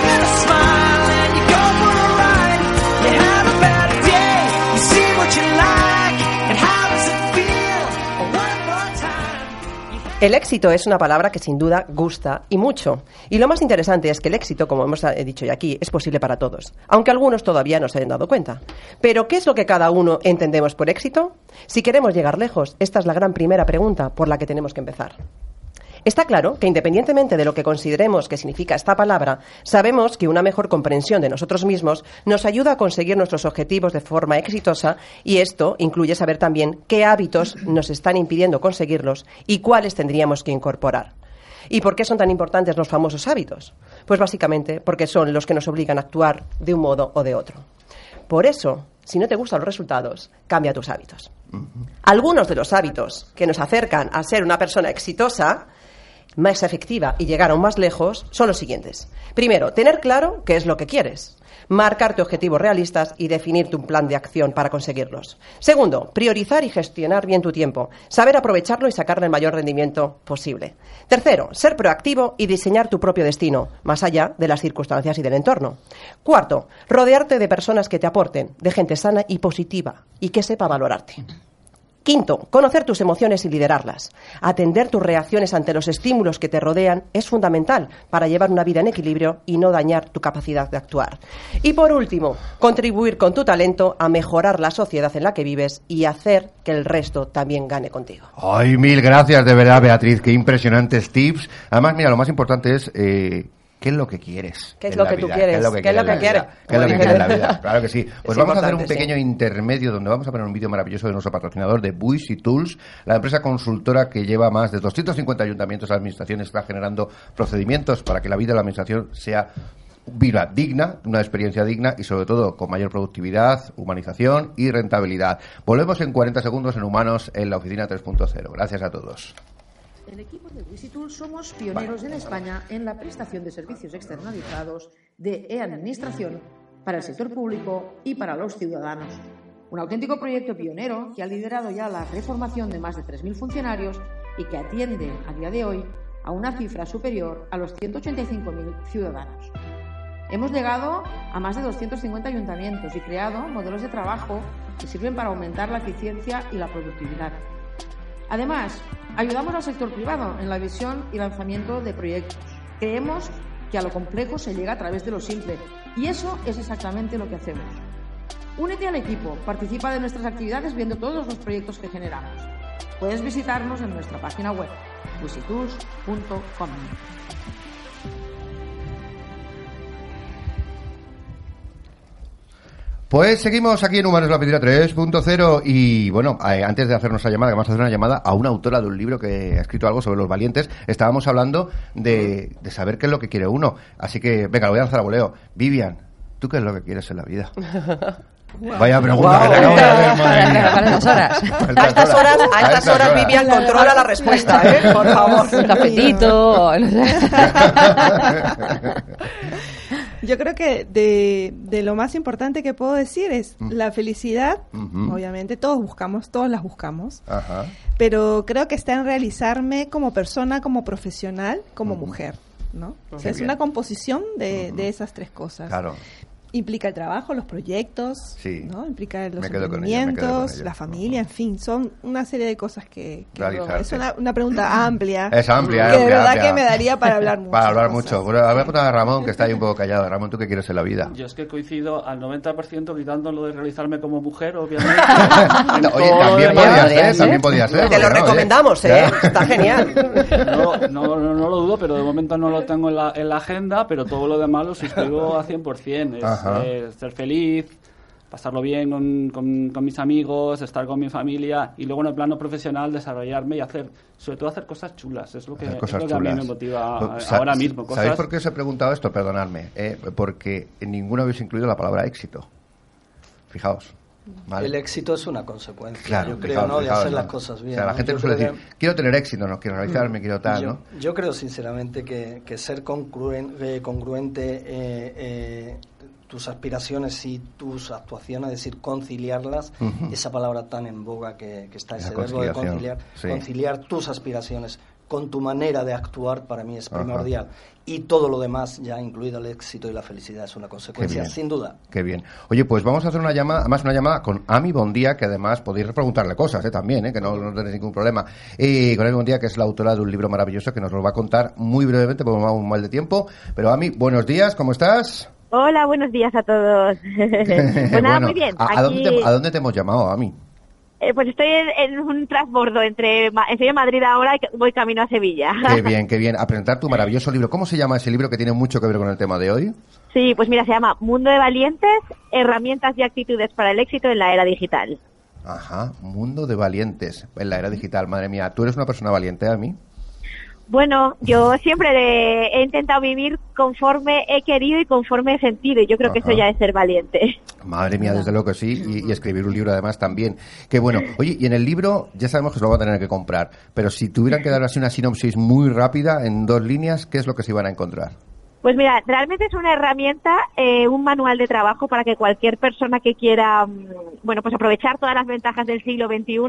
El éxito es una palabra que sin duda gusta y mucho. Y lo más interesante es que el éxito, como hemos eh, dicho ya aquí, es posible para todos, aunque algunos todavía no se hayan dado cuenta. Pero, ¿qué es lo que cada uno entendemos por éxito? Si queremos llegar lejos, esta es la gran primera pregunta por la que tenemos que empezar. Está claro que independientemente de lo que consideremos que significa esta palabra, sabemos que una mejor comprensión de nosotros mismos nos ayuda a conseguir nuestros objetivos de forma exitosa y esto incluye saber también qué hábitos nos están impidiendo conseguirlos y cuáles tendríamos que incorporar. ¿Y por qué son tan importantes los famosos hábitos? Pues básicamente porque son los que nos obligan a actuar de un modo o de otro. Por eso, si no te gustan los resultados, cambia tus hábitos. Algunos de los hábitos que nos acercan a ser una persona exitosa, más efectiva y llegar aún más lejos son los siguientes. Primero, tener claro qué es lo que quieres. Marcarte objetivos realistas y definirte un plan de acción para conseguirlos. Segundo, priorizar y gestionar bien tu tiempo. Saber aprovecharlo y sacarle el mayor rendimiento posible. Tercero, ser proactivo y diseñar tu propio destino, más allá de las circunstancias y del entorno. Cuarto, rodearte de personas que te aporten, de gente sana y positiva y que sepa valorarte. Quinto, conocer tus emociones y liderarlas. Atender tus reacciones ante los estímulos que te rodean es fundamental para llevar una vida en equilibrio y no dañar tu capacidad de actuar. Y por último, contribuir con tu talento a mejorar la sociedad en la que vives y hacer que el resto también gane contigo. Ay, mil gracias, de verdad, Beatriz. Qué impresionantes tips. Además, mira, lo más importante es eh, qué es lo que quieres. ¿Qué es lo que tú quieres? ¿Qué es lo que ¿Qué es lo quieres en que la vida? quieres? ¿Qué es lo que quieres en la vida? Claro que sí. Pues <laughs> Es vamos a hacer un pequeño sí. intermedio donde vamos a poner un vídeo maravilloso de nuestro patrocinador de Buisi Tools, la empresa consultora que lleva más de 250 ayuntamientos a administraciones, está generando procedimientos para que la vida de la administración sea vida digna, una experiencia digna y sobre todo con mayor productividad, humanización y rentabilidad. Volvemos en 40 segundos en Humanos en la oficina 3.0. Gracias a todos. El equipo de Wisitul somos pioneros en España en la prestación de servicios externalizados de e-administración para el sector público y para los ciudadanos. Un auténtico proyecto pionero que ha liderado ya la reformación de más de 3.000 funcionarios y que atiende a día de hoy a una cifra superior a los 185.000 ciudadanos. Hemos llegado a más de 250 ayuntamientos y creado modelos de trabajo que sirven para aumentar la eficiencia y la productividad. Además, ayudamos al sector privado en la visión y lanzamiento de proyectos. Creemos que a lo complejo se llega a través de lo simple y eso es exactamente lo que hacemos. Únete al equipo, participa de nuestras actividades viendo todos los proyectos que generamos. Puedes visitarnos en nuestra página web, wisitools.com. Pues seguimos aquí en Humanos la Oficina 3.0 y bueno, eh, antes de hacer nuestra llamada, que vamos a hacer una llamada a una autora de un libro que ha escrito algo sobre los valientes, estábamos hablando de, de saber qué es lo que quiere uno. Así que, venga, lo voy a lanzar a voleo. Vivian, ¿tú qué es lo que quieres en la vida? <laughs> Vaya pregunta que te acabo de hacer, madre mía. Para las horas. A estas horas, a estas horas Vivian controla la respuesta, ¿eh? Por favor. Un cafetito. <laughs> Yo creo que de, de lo más importante que puedo decir es Mm. la felicidad. Obviamente todos buscamos, todos las buscamos. Ajá. Pero creo que está en realizarme como persona, como profesional, como mujer. ¿no? O sea, es bien. una composición de, de esas tres cosas. Claro. Implica el trabajo, los proyectos, Sí. ¿no? Implica los emprendimientos, la familia, en fin, son una serie de cosas que... que es una, una pregunta <laughs> amplia. Es amplia, Que de amplia, verdad amplia. que me daría para hablar <laughs> mucho. Para hablar mucho. Bueno, a ver, preguntar a Ramón, que está ahí un poco callado. Ramón, ¿tú qué quieres en la vida? Yo es que coincido al 90% quitando lo de realizarme como mujer, obviamente. <laughs> Oye, Todo también lo podía demás- ser, también podía ser. Te lo no, recomendamos, ¿eh? Está genial. No, no, no, no lo dudo, pero de momento no lo tengo en la, en la agenda, pero todo lo demás lo suscribo a 100%. Es Ajá. Eh, ser feliz, pasarlo bien con, con- con mis amigos, estar con mi familia y luego en el plano profesional desarrollarme y hacer, sobre todo hacer cosas chulas. Es lo que, es lo que a mí me motiva ahora mismo. Cosas, ¿Sabéis por qué os he preguntado esto? Perdonadme. eh, porque en ninguno habéis incluido la palabra éxito. Fijaos. ¿vale? El éxito es una consecuencia, Claro, yo creo, fijaos, ¿no? De fijaos, hacer ¿no? las cosas bien. O sea, la ¿no? gente Yo suele decir, que- quiero tener éxito, no quiero realizarme, quiero tal, yo, ¿no? yo creo sinceramente que, que ser concluen- eh, congruente eh, eh, tus aspiraciones y tus actuaciones, es decir, conciliarlas, esa palabra tan en boga que, que está ese verbo de conciliar, sí. conciliar tus aspiraciones con tu manera de actuar para mí es Ajá. primordial y todo lo demás, ya incluido el éxito y la felicidad, es una consecuencia, sin duda. Qué bien. Oye, pues vamos a hacer una llamada, además una llamada con Ami Bondía, que además podéis preguntarle cosas, ¿eh? También, ¿eh? Que no, no tenéis ningún problema. Y con Ami Bondía, que es la autora de un libro maravilloso que nos lo va a contar muy brevemente, porque vamos un mal de tiempo. Pero Ami, buenos días, ¿cómo estás? Hola, buenos días a todos. <laughs> <laughs> pues nada, Bueno, muy bien. ¿a, a dónde te, a dónde te hemos llamado, Ami? eh, pues estoy en, en un transbordo entre estoy en Madrid ahora y voy camino a Sevilla. Qué <laughs> bien, qué bien. A presentar tu maravilloso libro. ¿Cómo se llama ese libro que tiene mucho que ver con el tema de hoy? sí, pues mira, se llama Mundo de Valientes, herramientas y actitudes para el éxito en la era digital. Ajá, Mundo de Valientes en la era digital. Madre mía, ¿tú eres una persona valiente, Ami? Bueno, yo siempre he intentado vivir conforme he querido y conforme he sentido y yo creo que eso ya es ser valiente. Madre mía, desde luego que sí, y, y escribir un libro además también. Qué bueno. Oye, y en el libro ya sabemos que se lo van a tener que comprar, pero si tuvieran que dar así una sinopsis muy rápida, en dos líneas, ¿qué es lo que se iban a encontrar? Pues mira, realmente es una herramienta, eh, un manual de trabajo para que cualquier persona que quiera, mm, bueno, pues aprovechar todas las ventajas del siglo XXI,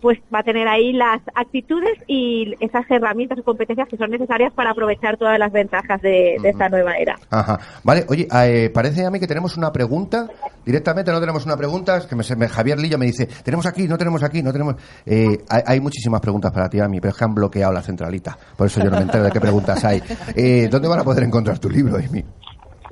pues va a tener ahí las actitudes y esas herramientas o competencias que son necesarias para aprovechar todas las ventajas de, de esta nueva era. Ajá. Vale, oye, eh, parece a mí que tenemos una pregunta. Directamente no tenemos una pregunta. Es que me, me- Javier Lillo me dice, tenemos aquí, no tenemos aquí, no tenemos... Eh, hay, hay muchísimas preguntas para ti, a mí, pero es que han bloqueado la centralita. Por eso yo no me entero de qué preguntas hay. Eh, ¿Dónde van a poder encontrar tu libro, Amy?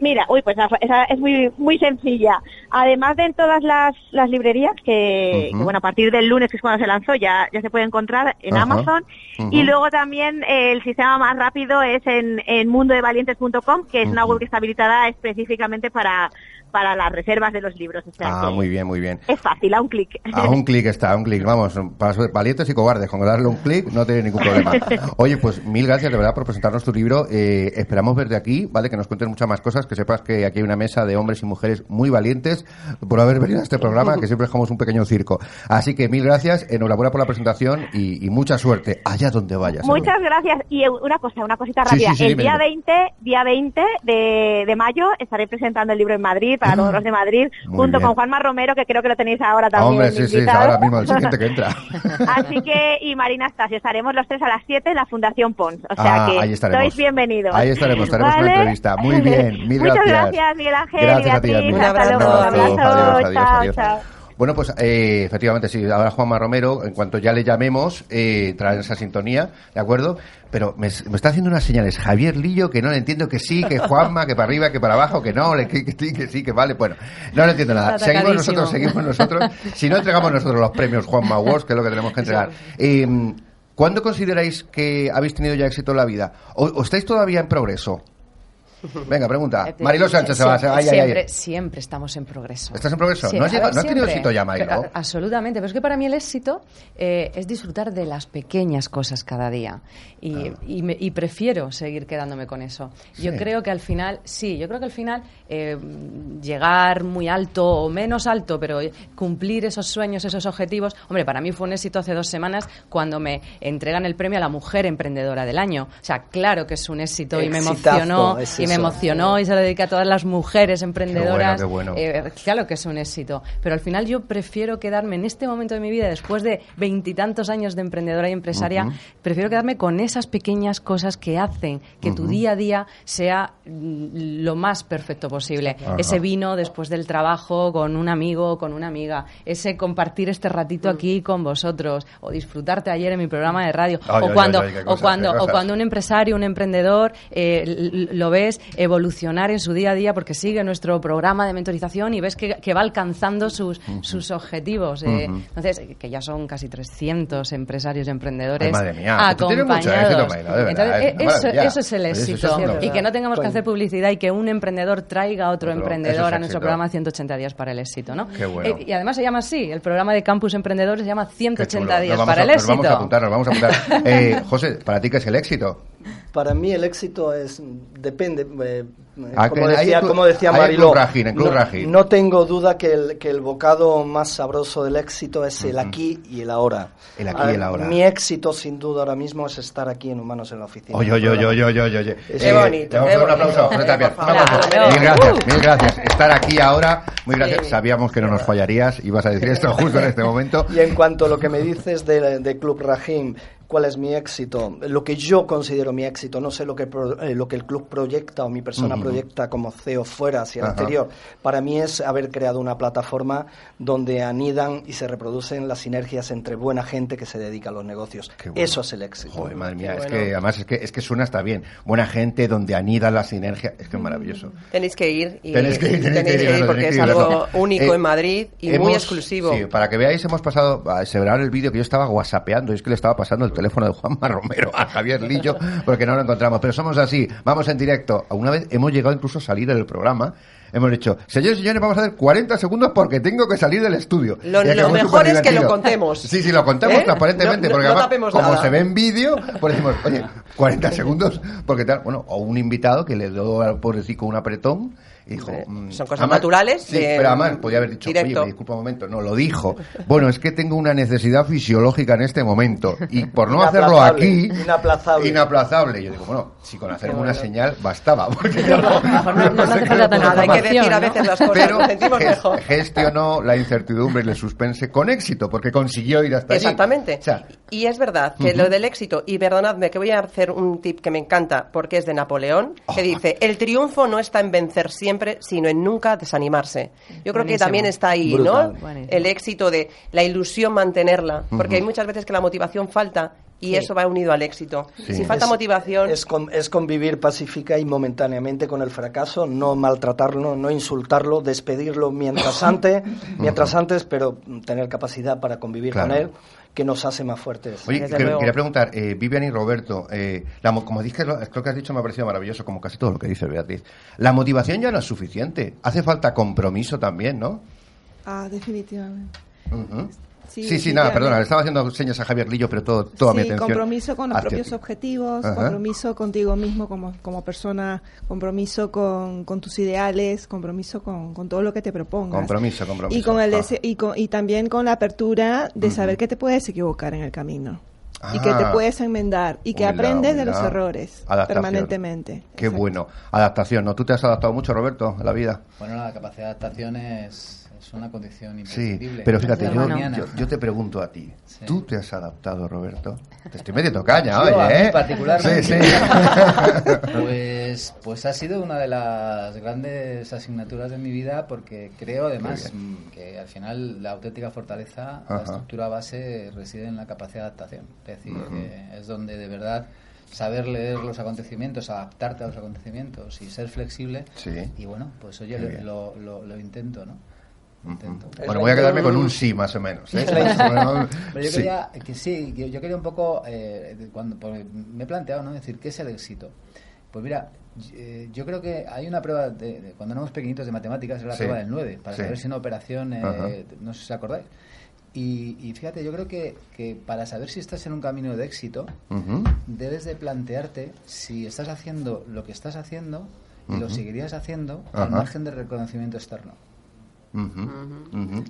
Mira, uy, pues esa- es muy muy sencilla. Además de en todas las, las librerías, que, que, bueno, a partir del lunes, que es cuando se lanzó, ya, ya se puede encontrar en. Amazon. Y luego también eh, el sistema más rápido es en, en mundodevalientes.com, que es una web que está habilitada específicamente para, para las reservas de los libros. O sea Ah, muy bien, muy bien. Es fácil, a un clic. A un clic está, a un clic. Vamos, para ser valientes y cobardes, con darle un clic no tiene ningún problema. <laughs> Oye, pues mil gracias de verdad por presentarnos tu libro. Eh, esperamos verte aquí, ¿vale? Que nos cuentes muchas más cosas, que sepas que aquí hay una mesa de hombres y mujeres muy valientes por haber venido a este programa, que siempre dejamos un pequeño circo. Así que mil gracias, enhorabuena por la presentación y, y mucha suerte allá donde vayas. Muchas gracias. Y eh, una cosa, una cosita rápida. sí, sí, el día dime. 20, día 20 de, de mayo estaré presentando el libro en Madrid para todos los de Madrid, Muy junto bien. con Juanma Romero, que creo que lo tenéis ahora también. Hombre, sí, sí, invitado. ahora mismo el siguiente que entra. <laughs> Así que, y Marina Astasio, estaremos los tres a las 7 en la Fundación Pons. O sea Ah, que ahí estaremos. sois bienvenidos. Ahí estaremos, estaremos en ¿Vale? una entrevista. Muy bien, mil <laughs> Muchas gracias. gracias, Miguel Ángel Gracias y a ti. Yasmín. Hasta Un luego. abrazo. Un abrazo. Adiós, adiós, chao, adiós. chao. Bueno, pues eh, efectivamente, sí, ahora Juanma Romero, en cuanto ya le llamemos, eh, trae esa sintonía, ¿de acuerdo? Pero me, me está haciendo unas señales Javier Lillo que no le entiendo que sí, que Juanma, que para arriba, que para abajo, que no, que, que sí, que sí, que vale. Bueno, no le entiendo nada. Seguimos nosotros, seguimos nosotros. Si no entregamos nosotros los premios Juanma Awards, que es lo que tenemos que entregar. Eh, ¿Cuándo consideráis que habéis tenido ya éxito en la vida? ¿O, o estáis todavía en progreso? Venga, pregunta. Mariló Sánchez se va. se va. Ay, ay, ay. siempre, siempre estamos en progreso. ¿Estás en progreso? Sí, ¿No has, a llegado- ver, no has tenido siempre. éxito ya, Mariló? Pero, a- absolutamente, pero es que para mí el éxito eh, es disfrutar de las pequeñas cosas cada día y, y me- y prefiero seguir quedándome con eso. Yo creo que al final, sí, yo creo que al final eh, llegar muy alto o menos alto, pero cumplir esos sueños, esos objetivos, hombre, para mí fue un éxito hace dos semanas cuando me entregan el premio a la mujer emprendedora del año. O sea, claro que es un éxito y me emocionó es y me emocionó y se lo dediqué a todas las mujeres emprendedoras. qué bueno. Eh, claro que es un éxito, pero al final yo prefiero quedarme en este momento de mi vida, después de veintitantos años de emprendedora y empresaria, prefiero quedarme con esas pequeñas cosas que hacen que tu día a día sea mm, lo más perfecto posible. Ese vino después del trabajo con un amigo o con una amiga, ese compartir este ratito aquí con vosotros, o disfrutarte ayer en mi programa de radio, Ay, o ay, cuando, ay, o cuando, o cuando un empresario, un emprendedor, eh, lo ves evolucionar en su día a día porque sigue nuestro programa de mentorización y ves que, que va alcanzando sus, sus objetivos. eh. Entonces, que ya son casi 300 empresarios y emprendedores Ay, madre mía, acompañados. éxito, Mailo, de verdad, Entonces, es una eso, es el es éxito. y que no tengamos que hacer publicidad y que un emprendedor traiga a otro Otro, emprendedor es a nuestro programa 180 días para el éxito. ¿no? Qué bueno. Eh, y además se llama así, el programa de Campus Emprendedores se llama Qué 180 chulo. días Nos para a- el nos éxito. vamos a apuntar, nos vamos a apuntar. <laughs> Eh, José, ¿para ti qué es el éxito? Para mí el éxito es depende. eh, Ah, como decía, club- como decía Mariló, no, no tengo duda que el, que el bocado más sabroso del éxito es el aquí y el ahora. El aquí y el Ah, ahora. Mi éxito, sin duda, ahora mismo es estar aquí en Humanos en la Oficina. Oye, oye, oye, oye, oye, oye, oye. Qué bonito, te vamos a dar un aplauso. Eh. Mil gracias, Uh. mil gracias. Estar aquí ahora, muy gracias. Sabíamos que no nos fallarías, ibas a decir esto justo en este momento. Y en cuanto a lo que me dices de, de Club Rahim, ¿cuál es mi éxito? Lo que yo considero mi éxito, no sé lo que, pro- eh, lo que el club proyecta o mi persona proyecta como CEO fuera hacia el Ajá. exterior. Para mí es haber creado una plataforma donde anidan y se reproducen las sinergias entre buena gente que se dedica a los negocios. bueno. Eso es el éxito. Joder, madre mía, es que además es que, es que suena hasta bien. Buena gente donde anida la sinergia. Es que es maravilloso. Tenéis que ir y Tenéis que ir, tenéis que ir, tenéis tenéis porque que es algo ¿verdad? único Eh, en Madrid y muy exclusivo. Sí, para que veáis, hemos pasado, se verá en el vídeo que yo estaba whatsappeando, y es que le estaba pasando el teléfono de Juanma Romero a Javier Lillo, porque no lo encontramos. Pero somos así, vamos en directo. Una vez hemos llegado incluso a salir del programa. Hemos dicho, señores y señores, vamos a hacer 40 segundos porque tengo que salir del estudio. Lo- lo mejor es que lo contemos. Sí, sí, lo contamos ¿Eh? transparentemente, No- no- porque no además, como nada. se ve en vídeo, pues decimos, oye, 40 segundos, porque tal, bueno, o un invitado que le dio al pobrecito un apretón y dijo, mm, Son cosas además- naturales Sí, de- pero además podía haber dicho, directo. oye, me disculpa un momento, no, lo dijo. <laughs> Bueno, es que tengo una necesidad fisiológica en este momento y por no hacerlo aquí, Inaplazable. inaplazable. Yo digo, bueno, si con hacerme una señal bastaba, porque <laughs> yo no, no hace falta tanta Nada, hay que decir a veces las cosas, Pero nos sentimos mejor. gestionó la incertidumbre y el suspense con éxito, porque consiguió ir hasta allí. Exactamente. O sea, Y es verdad que lo del éxito, y perdonadme que voy a hacer un tip que me encanta porque es de Napoleón, Oh. que dice, el triunfo no está en vencer siempre, sino en nunca desanimarse. Yo creo que también está ahí, Brutal. ¿no? Buenísimo. El éxito de la ilusión mantenerla, porque hay muchas veces que la motivación falta y Sí. eso va unido al éxito. Sí. Si falta Es- motivación... Es, con- es convivir pacífica y momentáneamente con el fracaso, no maltratarlo, no insultarlo, despedirlo mientras <coughs> antes, mientras antes, pero tener capacidad para convivir Claro. con él, que nos hace más fuertes. Oye, que- quería preguntar, eh, Vivian y Roberto, eh, la mo- como dije, lo, creo que has dicho me ha parecido maravilloso, como casi todo lo que dice Beatriz. La motivación ya no es suficiente, hace falta compromiso también, ¿no? Ah, definitivamente. Ujú. Sí, Sí, sí, nada, perdona, le estaba haciendo señas a Javier Lillo, pero todo, toda mi sí, atención. compromiso con los propios ti. objetivos, Ajá. compromiso contigo mismo como, como persona, compromiso con, con tus ideales, compromiso con, con todo lo que te propongas. Compromiso, compromiso. Y, con el Ah. dese- y, con- y también con la apertura de saber que te puedes equivocar en el camino. Y que te Ah. puedes enmendar y que Humildad, aprendes de los errores Adaptación. permanentemente. Qué bueno. Adaptación, ¿no? ¿Tú te has adaptado mucho, Roberto, a la vida? Bueno, la capacidad de adaptación es, es una condición Sí, imprescindible. pero fíjate, yo, mañana. yo, yo te pregunto a ti. Sí. ¿Tú te has adaptado, Roberto? Te estoy metiendo caña, oye, a mí ¿eh? particularmente. Sí, sí. <laughs> <laughs> Pues, pues ha sido una de las grandes asignaturas de mi vida porque creo además mm, que al final la auténtica fortaleza, Ajá. la estructura base reside en la capacidad de adaptación. Es decir, que es donde de verdad saber leer los acontecimientos, adaptarte a los acontecimientos y ser flexible. Sí. Y bueno, pues oye, lo- lo intento, ¿no? Intento. Bueno, voy a quedarme con un sí, más o menos. ¿eh? Pero yo sí. quería, que sí, yo quería un poco, eh, cuando porque me he planteado, ¿no? decir, ¿qué es el éxito? Pues mira, eh, yo creo que hay una prueba, de, de cuando éramos pequeñitos de matemáticas, era la Sí. prueba del 9, para Sí. saber si una operación, eh, no sé si os acordáis. Y, y fíjate, yo creo que, que para saber si estás en un camino de éxito, debes de plantearte si estás haciendo lo que estás haciendo y lo seguirías haciendo Ajá. al margen del reconocimiento externo.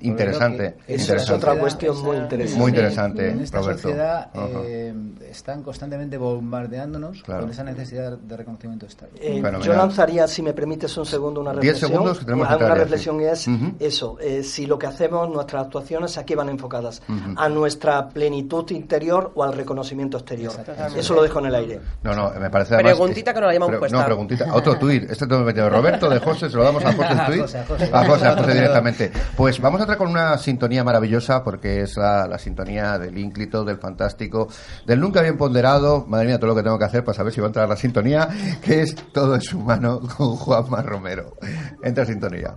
Interesante. Eso interesante. es otra cuestión muy interesante. Muy interesante, En esta Roberto. sociedad eh, están constantemente bombardeándonos Claro. con esa necesidad de reconocimiento externo. Eh, yo lanzaría, si me permites un segundo, una Diez reflexión. segundos que tenemos que una reflexión sí. es eso, eh, si lo que hacemos, nuestras actuaciones, ¿a qué van enfocadas? ¿A nuestra plenitud interior o al reconocimiento exterior? Eso lo dejo en el aire. No, no, me parece además... Preguntita que no la llevamos Pre- puesta. No, preguntita. Otro tuit. Este tengo metido de Roberto, de José, se lo damos a <laughs> José el A tuit. José, a José. A José, a José directamente. Pues vamos a entrar con una sintonía maravillosa, porque es la, la sintonía del ínclito, del fantástico, del nunca bien ponderado. Madre mía, todo lo que tengo que hacer para saber si va a entrar la sintonía, que es Todo es humano con Juanma Romero. Entra sintonía.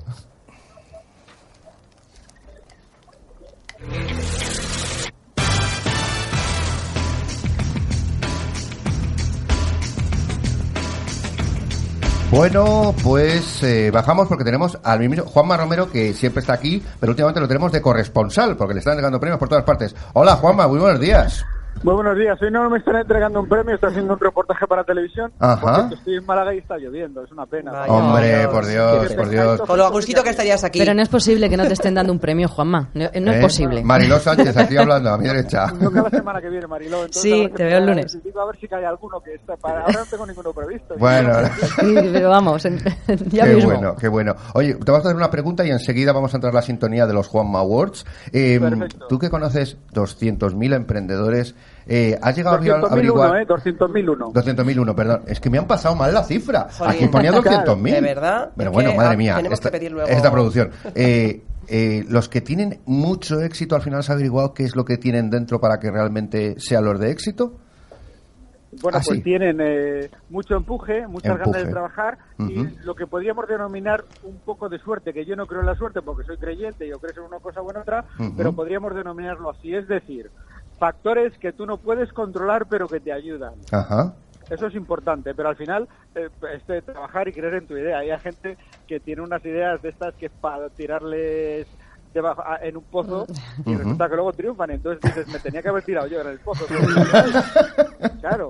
Bueno, pues eh, bajamos porque tenemos al mismo Juanma Romero que siempre está aquí, pero últimamente lo tenemos de corresponsal porque le están entregando premios por todas partes. Hola Juanma, muy buenos días. Muy buenos días. Hoy no me están entregando un premio, estoy haciendo un reportaje para televisión. Ajá. Porque estoy en Málaga y está lloviendo, es una pena. Vaya. Hombre, por Dios, por. Dios. Con lo agustito que estarías aquí. Pero no es posible que no te estén dando un premio, Juanma. No, no es ¿Eh? posible. Mariló Sánchez aquí hablando a mi derecha. <laughs> Toca la semana que viene, Mariló. entonces Sí, te veo el lunes. Digo, a ver si cae alguno que está para... Ahora no tengo ninguno previsto. Bueno, Sí, pero vamos, ya qué mismo. bueno, qué bueno. Oye, te vas a hacer una pregunta y enseguida vamos a entrar a la sintonía de los Juanma Awards. Eh. Tú que conoces 200.000 emprendedores, eh, ¿has llegado a 200.001, averiguar... ¿eh? 200.001. 200.001, perdón. Es que me han pasado mal la cifra. Aquí ponía 200.000. ¿De verdad? Pero Es bueno, que, madre ah, mía, tenemos esta, que pedir luego- esta producción. <laughs> Eh, eh, los que tienen mucho éxito, al final se ha averiguado qué es lo que tienen dentro para que realmente sean los de éxito. Bueno, Ah, pues sí. tienen eh, mucho empuje, muchas Empuje. ganas de trabajar y lo que podríamos denominar un poco de suerte, que yo no creo en la suerte porque soy creyente y yo creo en una cosa o en otra, pero podríamos denominarlo así, es decir, factores que tú no puedes controlar pero que te ayudan. Ajá. Eso es importante, pero al final eh, es de trabajar y creer en tu idea. Hay gente que tiene unas ideas de estas que es para tirarles debajo, a- en un pozo y resulta que luego triunfan. Entonces dices, me tenía que haber tirado yo en el pozo. <laughs> claro,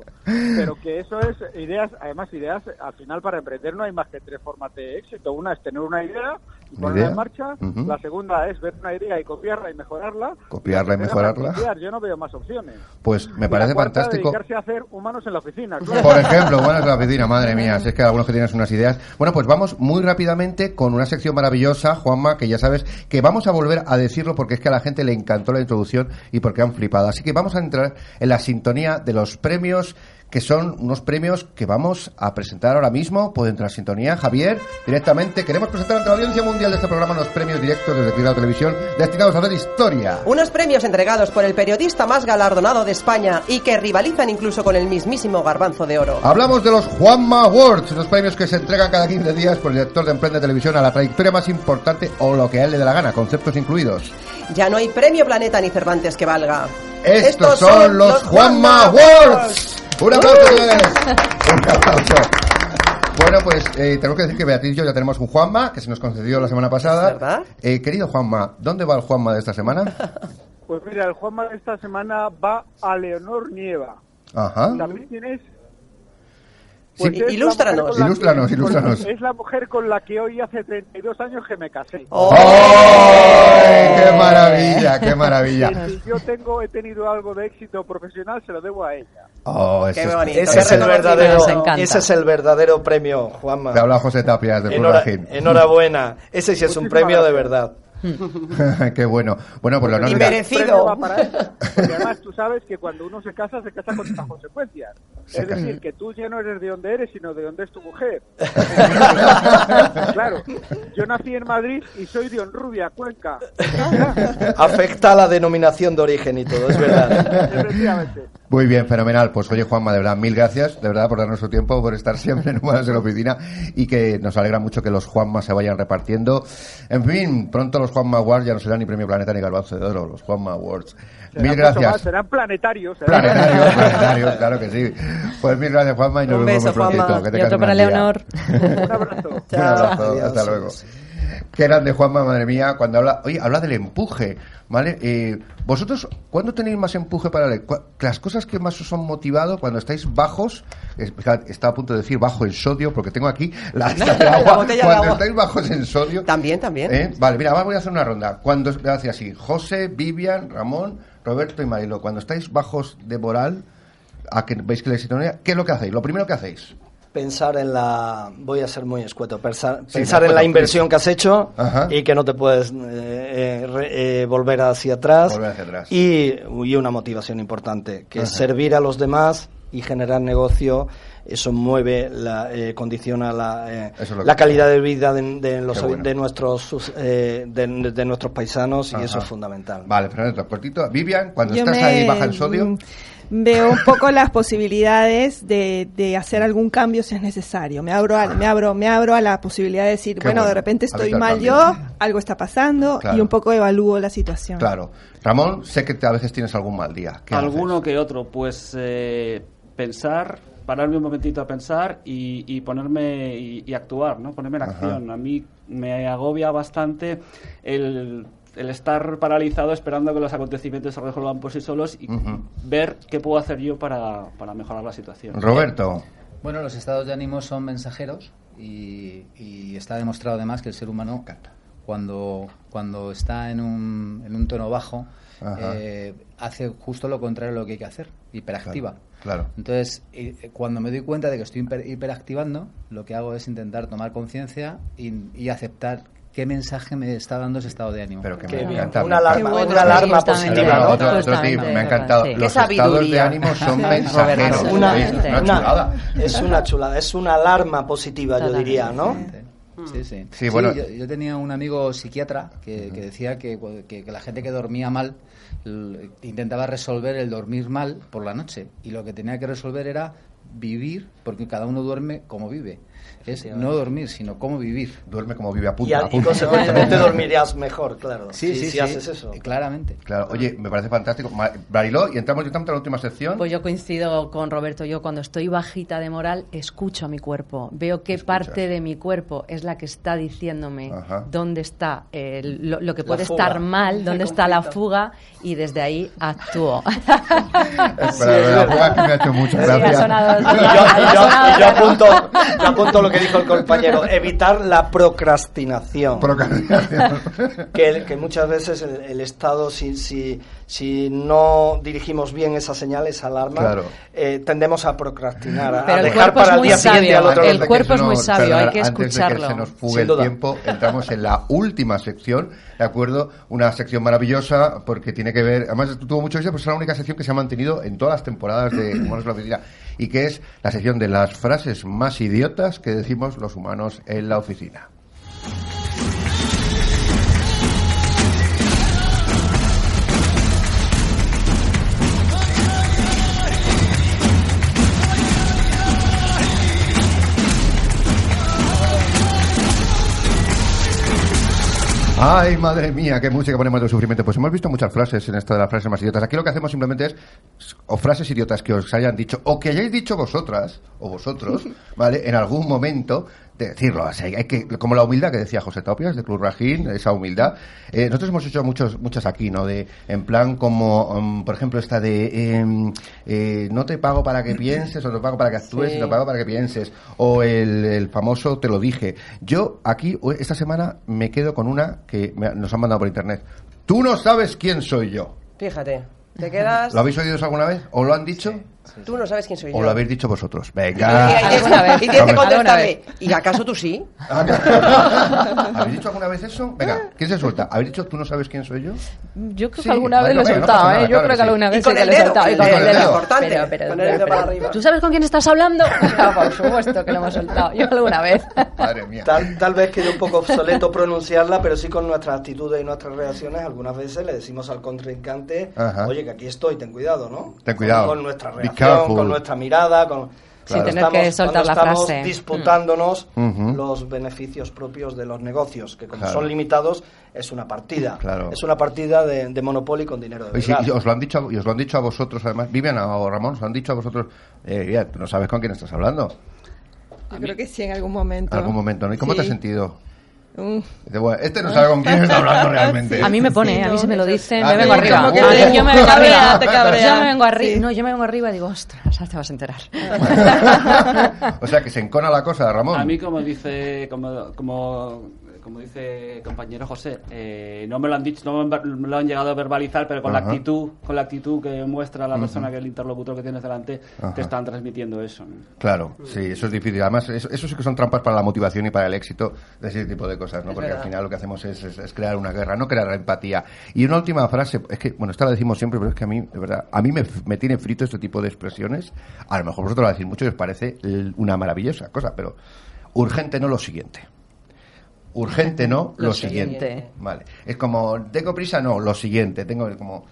pero que eso es ideas, además ideas, al final para emprender no hay más que tres formas de éxito. Una es tener una idea ponerla en marcha. La segunda es ver una idea y copiarla y mejorarla. Copiarla y mejorarla. copiar. Yo no veo más opciones. Pues me Y la parece cuarta, fantástico. dedicarse a hacer humanos en la oficina. claro. Por ejemplo, bueno, es la oficina, madre mía, si es que algunos que tienes unas ideas. Bueno, pues vamos muy rápidamente con una sección maravillosa, Juanma, que ya sabes que vamos a volver a decirlo porque es que a la gente le encantó la introducción y porque han flipado. Así que vamos a entrar en la sintonía de los premios que son unos premios que vamos a presentar ahora mismo. Puede entrar sintonía, Javier, directamente. Queremos presentar ante la audiencia mundial de este programa unos premios directos desde Cuidado Televisión destinados a hacer historia. Unos premios entregados por el periodista más galardonado de España y que rivalizan incluso con el mismísimo Garbanzo de Oro. Hablamos de los Juanma Awards, unos premios que se entregan cada 15 días por el director de Emprende Televisión a la trayectoria más importante o lo que a él le dé la gana, conceptos incluidos. Ya no hay premio Planeta ni Cervantes que valga. Estos, son, los Juanma Awards. Un aplauso. señores. Un aplauso. Bueno, pues eh, tenemos que decir que Beatriz y yo ya tenemos un Juanma que se nos concedió la semana pasada. ¿Verdad? Eh, querido Juanma, ¿dónde va el Juanma de esta semana? <laughs> Pues mira, el Juanma de esta semana va a Leonor Nieva. Ajá. ¿Sabéis quién es? Sí. ilústranos. Ilústranos, ilústranos. Es la mujer con la que hoy hace 32 años que me casé. Oh. ¡Ay, ¡Qué maravilla, qué maravilla! Si yo tengo, he tenido algo de éxito profesional, se lo debo a ella. Oh, eso Qué es- bonito. Ese es el verdadero, ese es el verdadero premio, Juanma. Te habla José Tapias de Enhora- enhorabuena. Ese sí es un Muchísimas premio de gracias. verdad. <laughs> Qué bueno. Bueno, pues lo no Y mira- merecido. Porque además tú sabes que cuando uno se casa, se casa con las consecuencias. Se es decir, que tú ya no eres de donde eres, sino de donde es tu mujer. <laughs> claro, yo nací en Madrid y soy de Honrubia, Cuenca. Afecta a la denominación de origen y todo, es verdad. Efectivamente. Muy bien, fenomenal. Pues oye, Juanma, de verdad, mil gracias, de verdad, por darnos su tiempo, por estar siempre en Humanos en la Oficina y que nos alegra mucho que los Juanma se vayan repartiendo. En fin, pronto los Juanma Awards ya no serán ni Premio Planeta ni Garbanzo de Oro, los Juanma Awards. Serán Mil gracias. más, serán planetarios. serán- Planetarios, planetarios, claro que sí. Pues mil gracias, Juanma, y nos Un vemos beso, muy prontito. Juanma. Que Y tengas otro un para. Leonor. Un abrazo. Un abrazo, Adiós. hasta luego. Qué grande Juanma, madre mía, cuando habla, oye, habla del empuje, ¿vale? Eh, vosotros, ¿cuándo tenéis más empuje para leer? Las cosas que más os han motivado cuando estáis bajos, es- estaba a punto de decir bajo en sodio, porque tengo aquí la, <laughs> La de agua. botella de cuando agua. estáis bajos en sodio. También, también. ¿eh? Vale, mira, voy a hacer una ronda. Cuando, decir así, José, Vivian, Ramón, Roberto y Marilo, cuando estáis bajos de moral, a que veis que la sintonía, ¿qué es lo que hacéis? Lo primero que hacéis. Pensar en la. Voy a ser muy escueto. Pensar, Sí, pensar en la inversión que has hecho Ajá. y que no te puedes eh, eh, re- eh, volver hacia atrás. Volver hacia atrás. Y, y una motivación importante, que es servir a los demás y generar negocio. Eso mueve, la, eh, condiciona la, eh, es la calidad de vida de, de los, bueno. de, nuestros, sus- eh, de, de nuestros paisanos y Ajá. eso es fundamental. Vale, Fernando, cortito. Vivian, cuando Yo estás me- ahí baja el sodio. Veo un poco las posibilidades de, de hacer algún cambio si es necesario. Me abro, a, me abro, me abro a la posibilidad de decir, bueno, bueno. de repente estoy mal cambio. yo, algo está pasando Claro. y un poco evalúo la situación. Claro. Ramón, sé que te- a veces tienes algún mal día. ¿Qué Alguno que otro, pues eh, pensar, pararme un momentito a pensar y, y ponerme y, y actuar, ¿no? Ponerme en Ajá. acción. A mí me agobia bastante el, el estar paralizado esperando que los acontecimientos se resuelvan por sí solos y ver qué puedo hacer yo para, para mejorar la situación. Roberto. Bueno, los estados de ánimo son mensajeros y, y está demostrado además que el ser humano cuando, cuando está en un, en un tono bajo eh, hace justo lo contrario de lo que hay que hacer, hiperactiva. Claro. Entonces, eh, cuando me doy cuenta de que estoy hiper- hiperactivando, lo que hago es intentar tomar conciencia y, y aceptar qué mensaje me está dando ese estado de ánimo. Pero que Qué me bien. encanta. Una alarma, Qué bueno. una alarma Justamente, positiva, ¿no? Otro, otro tip, me ha encantado. sí. Los estados de ánimo son <laughs> mensajeros. Es una chulada, es una alarma positiva, yo diría, ¿no? Sí, sí. Sí, bueno. yo, yo tenía un amigo psiquiatra que, que decía que, que- que la gente que dormía mal l- intentaba resolver el dormir mal por la noche y lo que tenía que resolver era vivir, porque cada uno duerme como vive. Es no dormir, sino cómo vivir. Duerme como vive, Y, apunta, al- y apunta. consecuentemente <laughs> dormirías mejor, claro. Sí, sí, si sí, haces eso. Claramente. Claro, oye, me parece fantástico. Mariló, y entramos directamente a la última sección. Pues yo coincido con Roberto. Yo cuando estoy bajita de moral, escucho a mi cuerpo. Veo qué parte de mi cuerpo es la que está diciéndome Ajá. dónde está eh, lo, lo que puede estar mal, <laughs> dónde está la fuga y desde ahí actúo. <laughs> Espera, la fuga que me ha hecho mucho Sí, gracia. ha sonado, Y yo, y yo- y yo apunto, yo apunto lo que dijo el compañero, evitar la procrastinación. que, que muchas veces el, el Estado, si, si, si no dirigimos bien esa señal, esa alarma, Claro. eh, tendemos a procrastinar, a, Pero a el dejar para el día siguiente sabio, al otro. el Antes de cuerpo es muy nos- sabio, hay que antes de escucharlo. que se nos fugue el tiempo, entramos en la última sección, ¿de acuerdo? Una sección maravillosa porque tiene que ver, además tuvo mucho éxito, pues es la única sección que se ha mantenido en todas las temporadas de Humanos la Oficina y que es la sección de las frases más idiotas que decimos los humanos en la oficina. Ay, madre mía, qué música ponemos de sufrimiento. Pues hemos visto muchas frases en esto de las frases más idiotas. Aquí lo que hacemos simplemente es, o frases idiotas que os hayan dicho, o que hayáis dicho vosotras, o vosotros, <laughs> ¿vale? En algún momento, de decirlo. O sea, hay que, como la humildad que decía José Topias, de Club Rajín, esa humildad. Eh, nosotros hemos hecho muchos, muchas aquí, ¿no? De, en plan como, um, por ejemplo, esta de, em, eh, no te pago para que pienses, o te pago para que actúes, Sí. y te pago para que pienses. O el, el famoso te lo dije. Yo aquí, esta semana, me quedo con una que me- nos han mandado por internet. Tú no sabes quién soy yo. Fíjate, te quedas... ¿Lo habéis oído alguna vez? ¿O lo han dicho? Tú no sabes quién soy yo. ¿O lo habéis dicho vosotros? Venga. y- tienes que Hombre. contestarle. ¿Y acaso tú sí? <laughs> ¿Habéis dicho alguna vez eso? Venga, ¿quién se suelta? ¿Habéis dicho tú no sabes quién soy yo? Yo creo Sí, que alguna vez lo he no soltado, ¿eh? Yo claro creo que alguna sí. vez sí que lo he soltado. Y el con el dedo. Importante, Pero, pero, con el pero, dedo para arriba. ¿Tú sabes con quién estás hablando? <laughs> Por supuesto que lo hemos soltado. Yo alguna vez. Madre mía. Tal, tal vez quede un poco obsoleto pronunciarla, pero sí con nuestras actitudes y nuestras reacciones, algunas veces le decimos al contrincante, Ajá. oye, que aquí estoy, ten cuidado, ¿no? Ten cuidado. Con, nuestra reacción, con nuestra mirada, con... Sí, cuando tener que soltar la estamos frase. disputándonos los beneficios propios de los negocios, que como Claro. son limitados, es una partida. Claro. Es una partida de, de Monopoly con dinero de verdad. y os lo han dicho, y os lo han dicho a vosotros, además, Viviana o Ramón, os lo han dicho a vosotros, eh, tú no sabes con quién estás hablando. Yo creo que sí, en algún momento. En algún momento, ¿no? ¿Y cómo te has sentido? Bueno, este no sabe con quién está hablando realmente. A mí me pone, Sí, ¿eh? a mí no, se me lo dicen, Ah, me vengo arriba. Yo me- vengo arriba. te cabrea. Yo me vengo arriba. Sí. No, yo me vengo arriba y digo, ostras, ahora te vas a enterar. <laughs> o sea, que se encona la cosa, Ramón. A mí, como dice, como, como, como dice el compañero José, eh, no me lo han dicho, no me lo han llegado a verbalizar, pero con Ajá. la actitud, con la actitud que muestra la persona que es el interlocutor que tienes delante, Ajá. te están transmitiendo eso. Claro, sí, eso es difícil. Además, eso, eso sí que son trampas para la motivación y para el éxito de ese tipo de cosas, ¿no? Es Porque al final lo que hacemos es, es- es crear una guerra, no crear empatía. Y una última frase, es que, bueno, esta la decimos siempre, pero es que a mí, de verdad, a mí me, me tiene frito este tipo de expresiones. A lo mejor vosotros lo decís mucho y os parece una maravillosa cosa, pero urgente no lo siguiente. Urgente no lo, Lo siguiente. siguiente. Vale. Es como, tengo prisa, no, lo siguiente. Tengo como,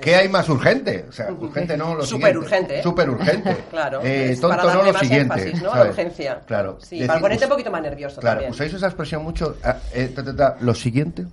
¿qué, hay más urgente? O sea, urgente no lo Súper siguiente. urgente, ¿eh? Súper urgente. <laughs> Claro, Eh, tonto para no lo más siguiente. énfasis, ¿no? A la ¿sabes? urgencia. Claro. Sí, Decir, para ponerte un poquito más nervioso Claro, también. usáis esa expresión mucho. ah, eh, ta, ta, ta, lo siguiente.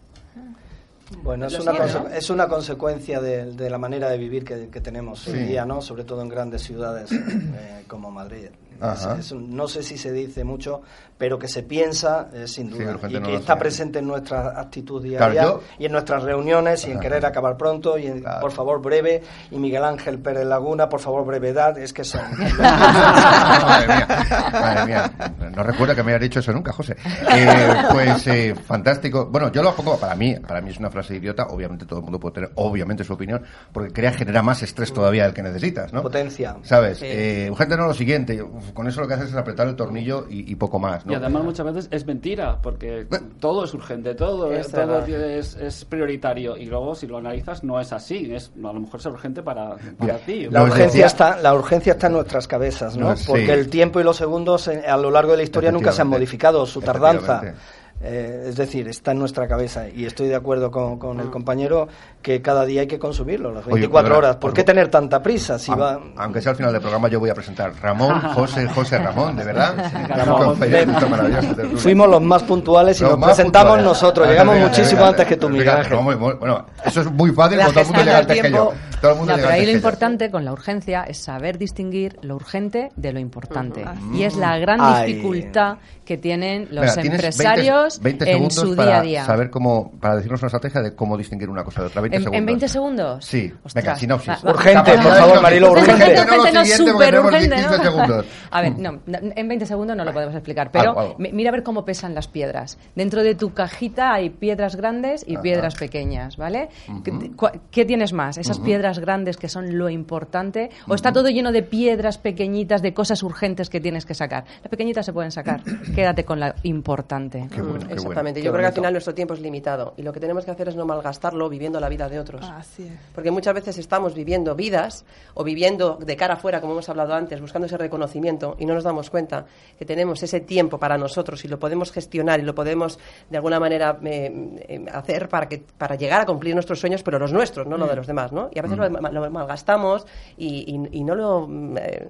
Bueno, es una, ¿no? es una consecuencia de, de la manera de vivir que, que tenemos hoy Sí. día, ¿no? Sobre todo en grandes ciudades eh, como Madrid. Es- es no sé si se dice mucho, pero que se piensa, eh, sin duda, y que está presente en nuestra actitud diaria y en nuestras reuniones y en querer acabar pronto y en, Claro. por favor breve y Miguel Ángel Pérez Laguna, por favor brevedad, es que son <laughs> madre mía, madre mía. No recuerdo que me hayas dicho eso nunca, José. Eh, pues eh, fantástico. Bueno, yo lo pongo para mí, para mí es una frase idiota. Obviamente todo el mundo puede tener, obviamente su opinión, porque crea genera más estrés todavía del que necesitas, ¿no? potencia. ¿Sabes? Eh, urgente no lo siguiente. Uf, Con eso lo que haces es apretar el tornillo y, y poco más, ¿no? Y además muchas veces es mentira, porque todo es urgente, todo, Es todo es, es prioritario. Y luego, si lo analizas, no es así. Es, a lo mejor es urgente para, para ti. La urgencia, decía- está, la urgencia está en nuestras cabezas, ¿no? No, sí. Porque el tiempo y los segundos a lo largo de la historia nunca se han modificado, su tardanza. Eh, es decir, está en nuestra cabeza y estoy de acuerdo con, con el compañero que cada día hay que consumirlo, las Oye, 24 perdona, horas. ¿Por qué tener tanta prisa? Si va... Aunque sea al final del programa, yo voy a presentar Ramón, <laughs> José, José Ramón, de verdad. Ramón. Fuimos los más puntuales y Los nos más presentamos puntuales. nosotros. Ah, Llegamos venga, muchísimo venga, antes que tú, Miguel bueno, eso es muy fácil, todo el mundo llega antes que yo. Todo el mundo No, pero ahí lo que yo. importante con la urgencia es saber distinguir lo urgente de lo importante. Y es la gran Ay. dificultad que tienen los Venga, tienes 20 empresarios 20 en segundos su para día a día. saber cómo, para decirnos una estrategia de cómo distinguir una cosa de otra. 20 ¿En, segundos. en 20 segundos? Sí, venga, Ostras, sinopsis. va- va- Urgente, por favor. Marilo, Urgente, urgente. no Urgente, no, súper urgente, 15 ¿no? segundos. <laughs> A ver, no, no, en 20 segundos no lo podemos explicar, pero Algo, algo. mi- mira a ver cómo pesan las piedras. Dentro de tu cajita hay piedras grandes y Ajá. piedras pequeñas, ¿vale? Ujú. ¿Qué, cua- qué tienes más? ¿Esas Ujú. piedras grandes que son lo importante? ¿O está todo lleno de piedras pequeñitas, de cosas urgentes que tienes que sacar? Las pequeñitas se pueden sacar. <clears throat> Quédate con la importante. Qué bueno, qué Exactamente. bueno. Yo creo que al final nuestro tiempo es limitado y lo que tenemos que hacer es no malgastarlo viviendo la vida de otros. Así es. Porque muchas veces estamos viviendo vidas o viviendo de cara afuera, como hemos hablado antes, buscando ese reconocimiento y no nos damos cuenta que tenemos ese tiempo para nosotros y lo podemos gestionar y lo podemos de alguna manera eh, eh, hacer para que para llegar a cumplir nuestros sueños, pero los nuestros, no lo de los demás, ¿no? Y a veces lo, ma- lo malgastamos y, y- y no lo mm, eh,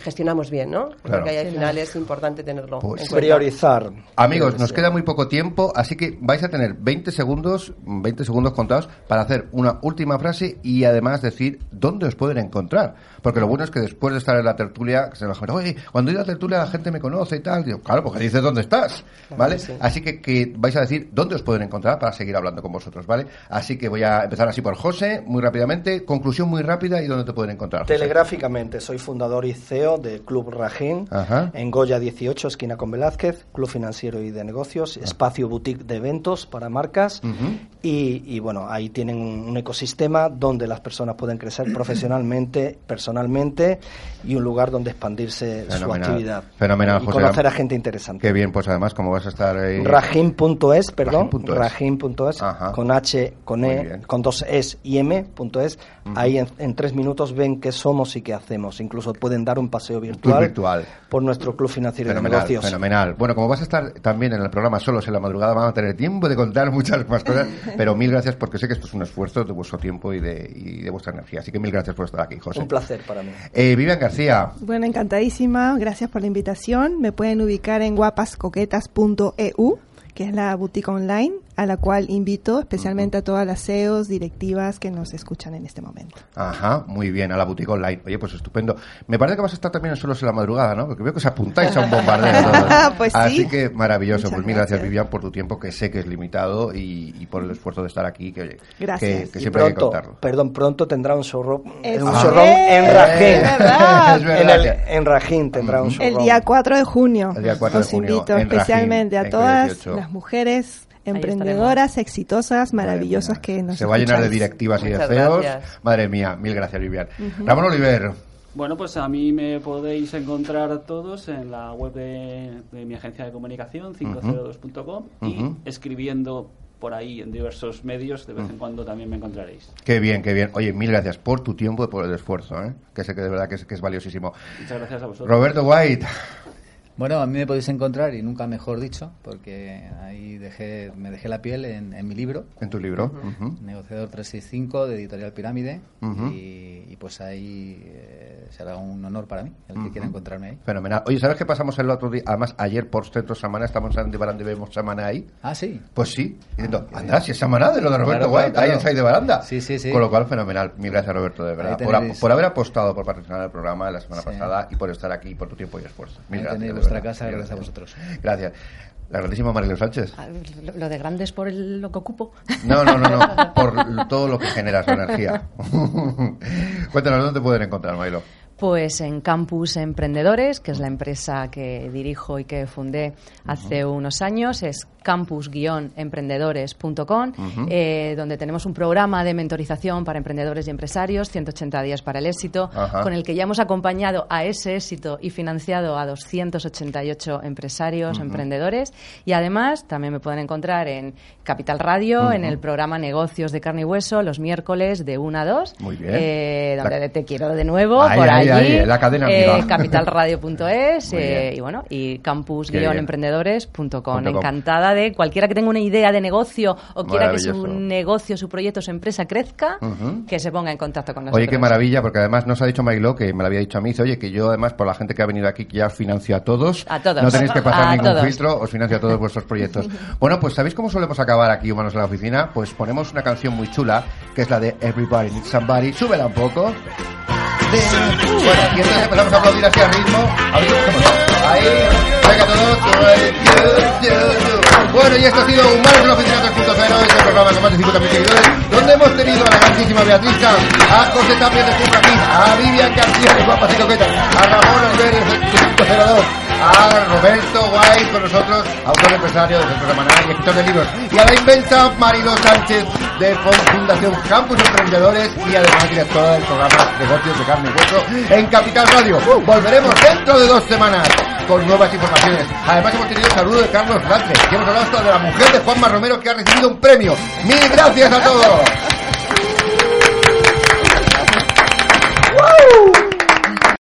gestionamos bien, ¿no? Claro. Porque ahí al final es importante tenerlo Pues en. Priorizar. Amigos, nos queda muy poco tiempo, así que vais a tener 20 segundos, 20 segundos contados para hacer una última frase y además decir dónde os pueden encontrar. Porque lo bueno es que después de estar en la tertulia, se nos oye, cuando he ido a la tertulia la gente me conoce y tal. Digo, claro, porque dices dónde estás, ¿vale? sí. Así que, que vais a decir dónde os pueden encontrar para seguir hablando con vosotros, ¿vale? Así que voy a empezar así por José, muy rápidamente, conclusión muy rápida y dónde te pueden encontrar. José. Telegráficamente, soy fundador y CEO del Club Rajín, Ajá. en Goya 18, esquina con Velázquez, Club Financiero y de Negocios, espacio boutique de eventos para marcas. y, y, bueno, ahí tienen un, ecosistema donde las personas pueden crecer <clears throat> profesionalmente, personalmente y un lugar donde expandirse su actividad. Fenomenal, y José. conocer a gente interesante. Qué bien, pues además, como vas a estar ahí... Rajim.es, perdón. Rajim.es, con H, con E, con dos S y M.es. Ahí en, en tres minutos ven qué somos y qué hacemos. Incluso pueden dar un paseo virtual, virtual. por nuestro club financiero y de Fenomenal, negocios. fenomenal. Bueno, como vas a estar también en el programa solos en la madrugada, vamos a tener tiempo de contar muchas más cosas, <laughs> pero mil gracias porque sé que esto es un esfuerzo de vuestro tiempo y de, y de vuestra energía. Así que mil gracias por estar aquí, José. Un placer para mí. Eh, Vivian García, Bueno, encantadísima. Gracias por la invitación. Me pueden ubicar en guapascoquetas.eu, que es la boutique online a la cual invito especialmente a todas las CEOs, directivas que nos escuchan en este momento. Ajá, muy bien, a la boutique online. Oye, pues estupendo. Me parece que vas a estar también en solos en la madrugada, ¿no? Porque veo que os apuntáis a un bombardeo. <laughs> todos. Pues sí. Así que maravilloso. Muchas pues mil gracias, gracias. Vivian, por tu tiempo, que sé que es limitado, y, y por el esfuerzo de estar aquí, que, oye, Gracias. que, siempre hay que contarlo. perdón, pronto tendrá un showroom, eh, un Ah. showroom en Rajín. es verdad. <laughs> Es verdad en, el- en Rajín tendrá un El showroom. día 4 de junio. El día 4 de Os junio, invito en Rajín, especialmente en a todas 18. las mujeres emprendedoras, exitosas, maravillosas que nos Se va a llenar de directivas y de CEOs. gracias. Madre mía, mil gracias, Vivian. Ujú. Ramón Oliver. Bueno, pues a mí me podéis encontrar todos en la web de, de mi agencia de comunicación, 502.com, y Ujú. escribiendo por ahí en diversos medios, de vez en cuando también me encontraréis. Qué bien, qué bien. Oye, mil gracias por tu tiempo y por el esfuerzo, ¿eh? que sé que de verdad que es, que es valiosísimo. Muchas gracias a vosotros. Roberto White. Bueno, a mí me podéis encontrar, y nunca mejor dicho, porque ahí dejé, me dejé la piel en, en mi libro. En tu libro. Ujú. Ujú. Negociador 365 de Editorial Pirámide. Y, y pues ahí eh, será un honor para mí, el que quiera encontrarme ahí. Fenomenal. Oye, ¿sabes qué pasamos el otro día? Además, ayer por Centro Semana estamos en de Baranda y vemos Semana ahí. Ah, sí. Pues sí. Diciendo, anda, si es Semana de lo de Roberto Claro, White, claro, ahí claro. en Side de Baranda. Sí, sí, sí. Con lo cual, fenomenal. Mil gracias, Roberto, de verdad. Ahí Por, por haber apostado por patrocinar el programa la semana Sí. pasada y por estar aquí y por tu tiempo y esfuerzo. Mil Ahí gracias. Verdad. casa, gracias a vosotros. Gracias. La grandísima Marilyn Sánchez. Ah, Lo, de grande es por el, lo que ocupo. No, no, no, no. <laughs> Por todo lo que genera su energía. <laughs> Cuéntanos, ¿dónde te pueden encontrar, Mailo? Pues en Campus Emprendedores, que es la empresa que dirijo y que fundé hace unos años, es campus-emprendedores.com, eh, donde tenemos un programa de mentorización para emprendedores y empresarios, 180 días para el éxito, con el que ya hemos acompañado a ese éxito y financiado a 288 empresarios, emprendedores. Y además también me pueden encontrar en Capital Radio, en el programa Negocios de Carne y Hueso, los miércoles de 1 a 2, Muy bien. eh, donde La- te quiero de nuevo, por ahí, allí. ahí, la cadena eh, capitalradio.es <laughs> eh, y bueno, y campus-emprendedores.com. Encantada de cualquiera que tenga una idea de negocio o quiera que su negocio, su proyecto, su empresa crezca, que se ponga en contacto con nosotros. Oye, qué maravilla, porque además nos ha dicho Mailo, que me lo había dicho a mí, dice, oye, que yo además por la gente que ha venido aquí, que ya os financio a todos. A todos. No tenéis que pasar A ningún todos. filtro, os financio a todos vuestros proyectos. <laughs> Bueno, pues ¿sabéis cómo solemos acabar aquí, Humanos en la Oficina? Pues ponemos una canción muy chula, que es la de Everybody Needs Somebody. Súbela un poco. Bueno, y entonces empezamos a aplaudir así al ritmo. A ver empezamos. Ahí, venga todos. Bueno, y esto ha sido Humanos en la Oficina 3.0, este programa con más de 50.000 seguidores, donde hemos tenido a la grandísima Beatriz a José Tapia de Curraquín, a Vivian García de Guapas y a Ramón Alberes de 502, a Roberto Guay con nosotros, autor empresario de Centro Semanal y escritor de libros, y a la inmensa Marilo Sánchez de Fundación Campus Emprendedores y además directora del programa Negocios de Carne y en Capital Radio. Volveremos dentro de dos semanas con nuevas informaciones. Además hemos tenido el saludo de Carlos Latre, que hemos hablado hasta de la mujer de Juanma Romero que ha recibido un premio. Mil gracias a todos.